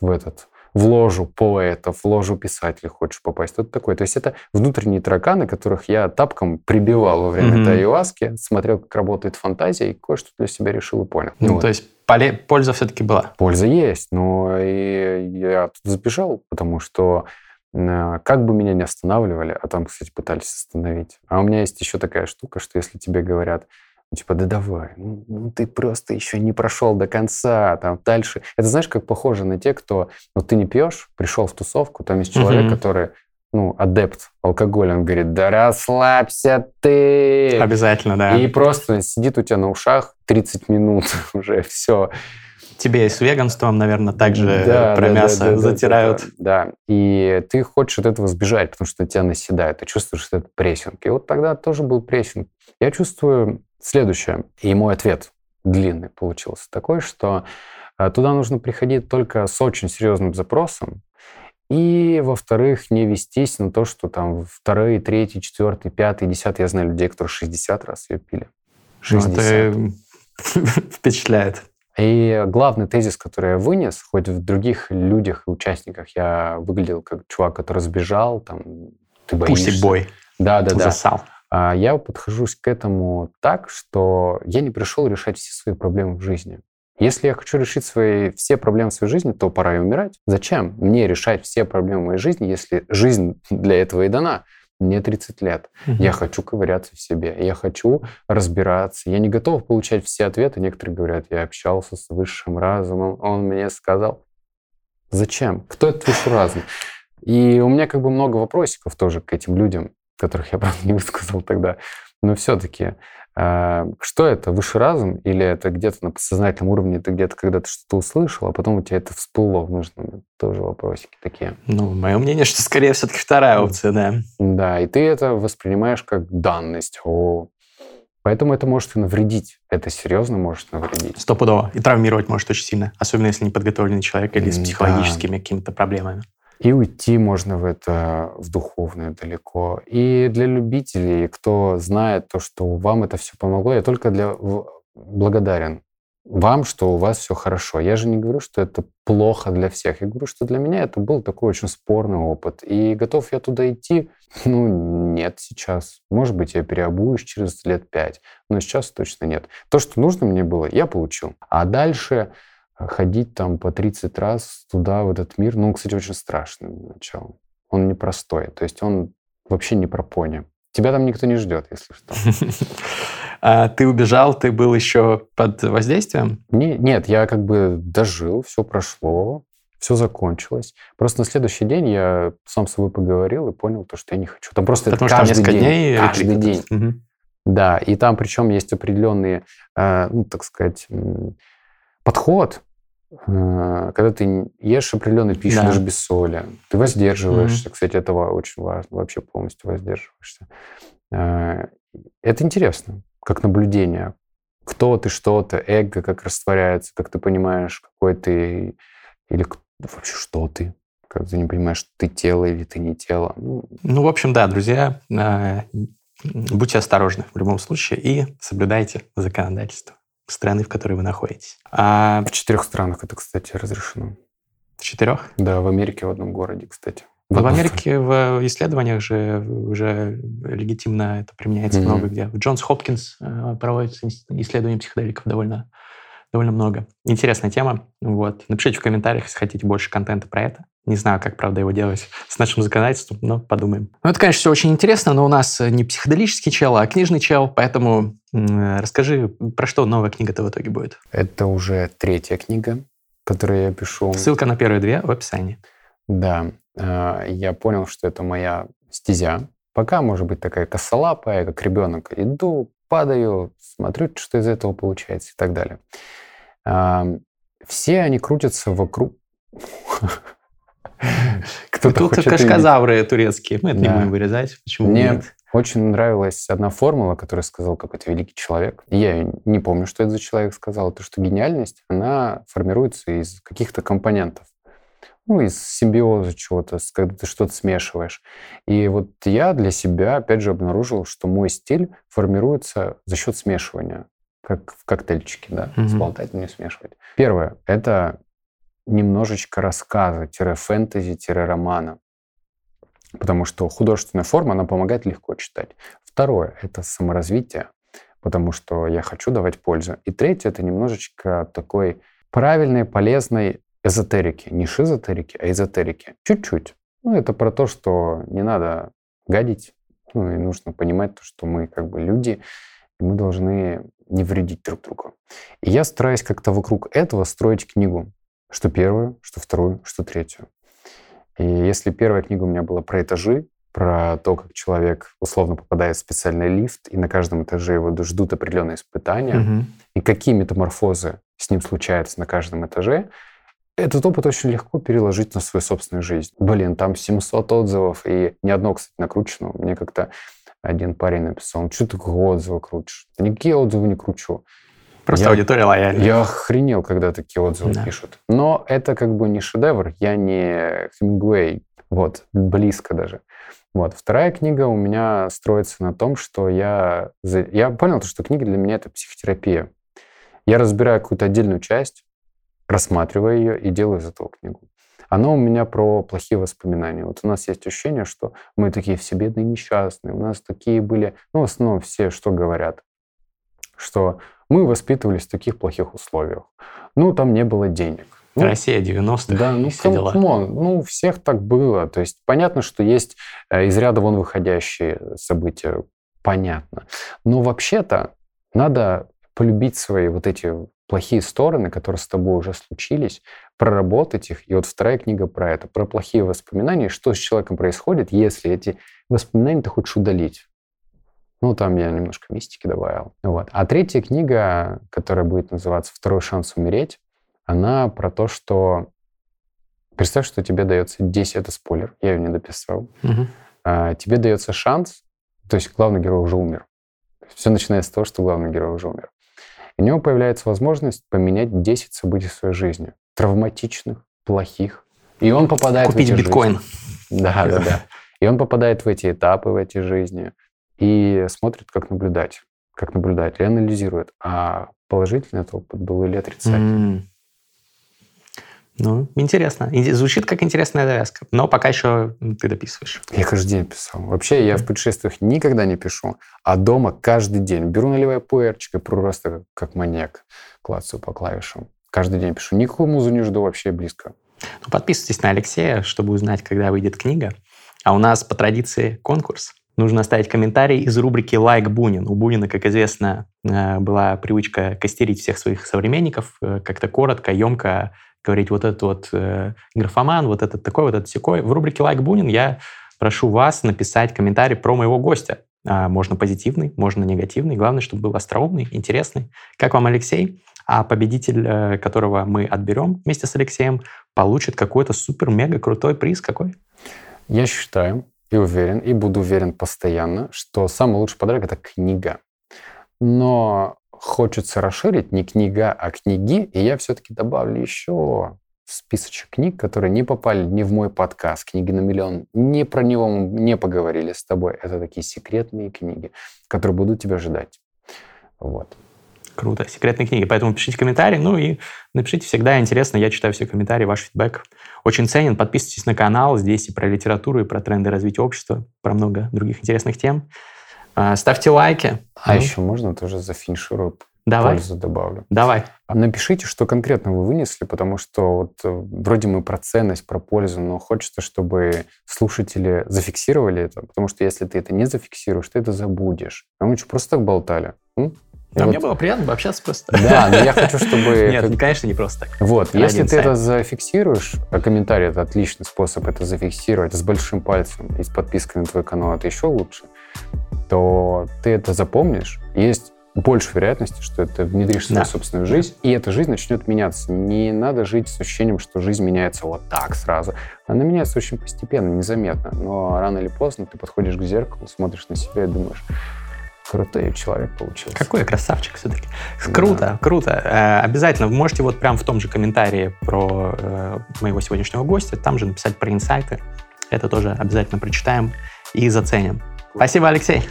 в этот, в ложу поэтов, в ложу писателей хочешь попасть. Вот такой. То есть это внутренние тараканы, которых я тапком прибивал во время mm-hmm. ayahuasca, смотрел, как работает фантазия, и кое-что для себя решил и понял. Ну, вот. то есть польза все-таки была? Польза есть, но и я тут забежал, потому что Э, как бы меня не останавливали, а там, кстати, пытались остановить. А у меня есть еще такая штука, что если тебе говорят, типа, да давай, ну, ну ты просто еще не прошел до конца, там дальше. Это знаешь, как похоже на те, кто, ну ты не пьешь, пришел в тусовку, там есть человек, mm-hmm. который, ну, адепт алкоголя, он говорит, да расслабься ты. Обязательно, да. И просто сидит у тебя на ушах 30 минут уже, все. Тебе и с веганством, наверное, также да, про да, мясо да, да, затирают. Да, да, и ты хочешь от этого сбежать, потому что тебя наседает, ты чувствуешь, что это прессинг. И вот тогда тоже был прессинг. Я чувствую следующее, и мой ответ длинный получился такой, что э, туда нужно приходить только с очень серьезным запросом, и, во-вторых, не вестись на то, что там второй, третий, четвертый, пятый, десятый. Я знаю людей, которые 60 раз ее пили. 60. Ну, это впечатляет. И главный тезис, который я вынес, хоть в других людях и участниках я выглядел как чувак, который сбежал, там, ты боишься. Пусть бой. Да, да, да. Засал. А я подхожусь к этому так, что я не пришел решать все свои проблемы в жизни. Если я хочу решить свои, все проблемы в своей жизни, то пора и умирать. Зачем мне решать все проблемы в моей жизни, если жизнь для этого и дана? Мне 30 лет. Угу. Я хочу ковыряться в себе. Я хочу разбираться. Я не готов получать все ответы. Некоторые говорят, я общался с высшим разумом, он мне сказал. Зачем? Кто этот высший разум? И у меня как бы много вопросиков тоже к этим людям, которых я, правда, не высказал тогда. Но все-таки а, что это, высший разум, или это где-то на подсознательном уровне, ты где-то когда-то что-то услышал, а потом у тебя это всплыло в нужном? Тоже вопросики такие. Ну, мое мнение, что скорее все-таки вторая опция, да. Да, и ты это воспринимаешь как данность. О, Поэтому это может и навредить. Это серьезно может навредить. Стопудово. И травмировать может очень сильно. Особенно, если не подготовленный человек или с психологическими да. какими-то проблемами. И уйти можно в это, в духовное далеко. И для любителей, кто знает то, что вам это все помогло, я только для благодарен вам, что у вас все хорошо. Я же не говорю, что это плохо для всех. Я говорю, что для меня это был такой очень спорный опыт. И готов я туда идти? Ну, нет сейчас. Может быть, я переобуюсь через лет пять, но сейчас точно нет. То, что нужно мне было, я получил. А дальше ходить там по 30 раз туда, в этот мир, ну, кстати, очень страшный начало. Он непростой. То есть он вообще не про пони. Тебя там никто не ждет, если что. А ты убежал, ты был еще под воздействием? Не, нет, я как бы дожил, все прошло, все закончилось. Просто на следующий день я сам с собой поговорил и понял то, что я не хочу. Там просто Потому это каждый что день. Дней каждый день. Угу. Да, и там причем есть определенные, э, ну, так сказать, подход, когда ты ешь определенную пищу, да. даже без соли, ты воздерживаешься. Mm-hmm. Кстати, это очень важно, вообще полностью воздерживаешься. Э, это интересно, как наблюдение. Кто ты, что ты, эго, как растворяется, как ты понимаешь, какой ты, или вообще что ты, как ты не понимаешь, ты тело или ты не тело. Ну, ну в общем, да, друзья, э, будьте осторожны в любом случае и соблюдайте законодательство страны, в которой вы находитесь. А... В четырех странах это, кстати, разрешено. В четырех? Да, в Америке в одном городе, кстати. В, в Америке в исследованиях же уже легитимно это применяется mm-hmm. много где. В Джонс Хопкинс э, проводятся исследования психоделиков довольно, довольно много. Интересная тема. Вот. Напишите в комментариях, если хотите больше контента про это. Не знаю, как, правда, его делать с нашим законодательством, но подумаем. Ну, это, конечно, все очень интересно, но у нас не психоделический чел, а книжный чел, поэтому расскажи, про что новая книга-то в итоге будет? Это уже третья книга, которую я пишу. Ссылка на первые две в описании. Да, а, я понял, что это моя стезя. Пока, может быть, такая косолапая, как ребенок. Иду, падаю, смотрю, что из этого получается и так далее. Все они крутятся вокруг... Кто-то Тут кашказавры турецкие. Мы это не будем вырезать. Почему нет? очень нравилась одна формула, которую сказал какой-то великий человек. Я не помню, что это за человек сказал. То, что гениальность, она формируется из каких-то компонентов. Ну, из симбиоза чего-то, когда ты что-то смешиваешь. И вот я для себя, опять же, обнаружил, что мой стиль формируется за счет смешивания как в коктейльчике, да, mm-hmm. сболтать, не смешивать. Первое — это немножечко рассказа-фэнтези-романа. Потому что художественная форма, она помогает легко читать. Второе – это саморазвитие, потому что я хочу давать пользу. И третье – это немножечко такой правильной, полезной эзотерики. Не шизотерики, а эзотерики. Чуть-чуть. Ну, это про то, что не надо гадить. Ну, и нужно понимать то, что мы как бы люди, и мы должны не вредить друг другу. И я стараюсь как-то вокруг этого строить книгу. Что первую, что вторую, что третью. И если первая книга у меня была про этажи, про то, как человек условно попадает в специальный лифт, и на каждом этаже его ждут определенные испытания, угу. и какие метаморфозы с ним случаются на каждом этаже, этот опыт очень легко переложить на свою собственную жизнь. Блин, там 700 отзывов, и ни одно, кстати, накручено. Мне как-то один парень написал, что ты отзывы крутишь? Никакие отзывы не кручу. Просто я, аудитория лояльная. Я охренел, когда такие отзывы да. пишут. Но это как бы не шедевр, я не Хемингуэй, вот, близко даже. Вот. Вторая книга у меня строится на том, что я, я понял, что книга для меня — это психотерапия. Я разбираю какую-то отдельную часть, рассматриваю ее и делаю из этого книгу. Оно у меня про плохие воспоминания. Вот у нас есть ощущение, что мы такие все бедные, несчастные, у нас такие были, ну, в основном все что говорят, что мы воспитывались в таких плохих условиях. Ну, там не было денег. Ну, Россия 90-х, да, ну, все дела. come on, ну, у всех так было. То есть понятно, что есть э, из ряда вон выходящие события, понятно. Но вообще-то надо полюбить свои вот эти плохие стороны, которые с тобой уже случились, проработать их. И вот вторая книга про это, про плохие воспоминания, что с человеком происходит, если эти воспоминания ты хочешь удалить. Ну, там я немножко мистики добавил. Вот. А третья книга, которая будет называться «Второй шанс умереть», она про то, что представь, что тебе дается 10, это спойлер, я ее не дописал, Угу. а, тебе дается шанс, то есть главный герой уже умер. Все начинается с того, что главный герой уже умер. У него появляется возможность поменять 10 событий в своей жизни. Травматичных, плохих. И он попадает Купить в эти биткоин. Жизни. Да, да, да. И он попадает в эти этапы, в эти жизни и смотрит, как наблюдать. Как наблюдать, и анализирует. А положительный этот опыт был или отрицательный. М. Ну, интересно. Звучит как интересная довязка. Но пока еще ты дописываешь. Я каждый день писал. Вообще, я в путешествиях никогда не пишу, а дома каждый день. Беру наливаю пуэрчик и просто как, как маньяк клацаю по клавишам. Каждый день пишу. Никакую музу не жду вообще близко. Ну, подписывайтесь на Алексея, чтобы узнать, когда выйдет книга. А у нас по традиции конкурс. Нужно оставить комментарий из рубрики «Лайк Бунин». У Бунина, как известно, э, была привычка костерить всех своих современников, э, как-то коротко, емко говорить вот этот вот э, графоман, вот этот такой, вот этот секой. В рубрике «Лайк Бунин» я прошу вас написать комментарий про моего гостя. А, Можно позитивный, можно негативный. Главное, чтобы был остроумный, интересный. Как вам, Алексей? А победитель, э, которого мы отберем вместе с Алексеем, получит какой-то супер-мега крутой приз. Какой? Я считаю и уверен, и буду уверен постоянно, что самый лучший подарок – это книга. Но хочется расширить не книга, а книги, и я все-таки добавлю еще списочек книг, которые не попали ни в мой подкаст «Книги на миллион», ни про него мы не поговорили с тобой. Это такие секретные книги, которые будут тебя ждать. Вот. Круто. Секретные книги. Поэтому пишите комментарии. Ну и напишите всегда. Интересно. Я читаю все комментарии, ваш фидбэк. Очень ценен. Подписывайтесь на канал. Здесь и про литературу, и про тренды развития общества, про много других интересных тем. А, Ставьте лайки. А Ну, еще можно тоже зафиниширую, Давай. пользу добавлю. Давай. А Напишите, что конкретно вы вынесли, потому что вот э, вроде мы про ценность, про пользу, но хочется, чтобы слушатели зафиксировали это, потому что если ты это не зафиксируешь, ты это забудешь. А мы что, просто так болтали? М? А вот- мне было приятно пообщаться просто. Да, но я хочу, чтобы... Нет, как- конечно, не просто так. Вот, ради если ты это зафиксируешь, а комментарий это отличный способ это зафиксировать с большим пальцем и с подпиской на твой канал это еще лучше, то ты это запомнишь. Есть больше вероятности, что это внедришь в свою Да. собственную жизнь, и эта жизнь начнет меняться. Не надо жить с ощущением, что жизнь меняется вот так сразу. Она меняется очень постепенно, незаметно. Но рано или поздно ты подходишь к зеркалу, смотришь на себя и думаешь, крутой человек получился. Какой красавчик все-таки. Круто, круто. Э, Обязательно вы можете вот прям в том же комментарии про э, моего сегодняшнего гостя, там же написать про инсайты. Это тоже обязательно прочитаем и заценим. Спасибо, Алексей.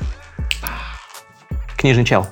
Книжный чел.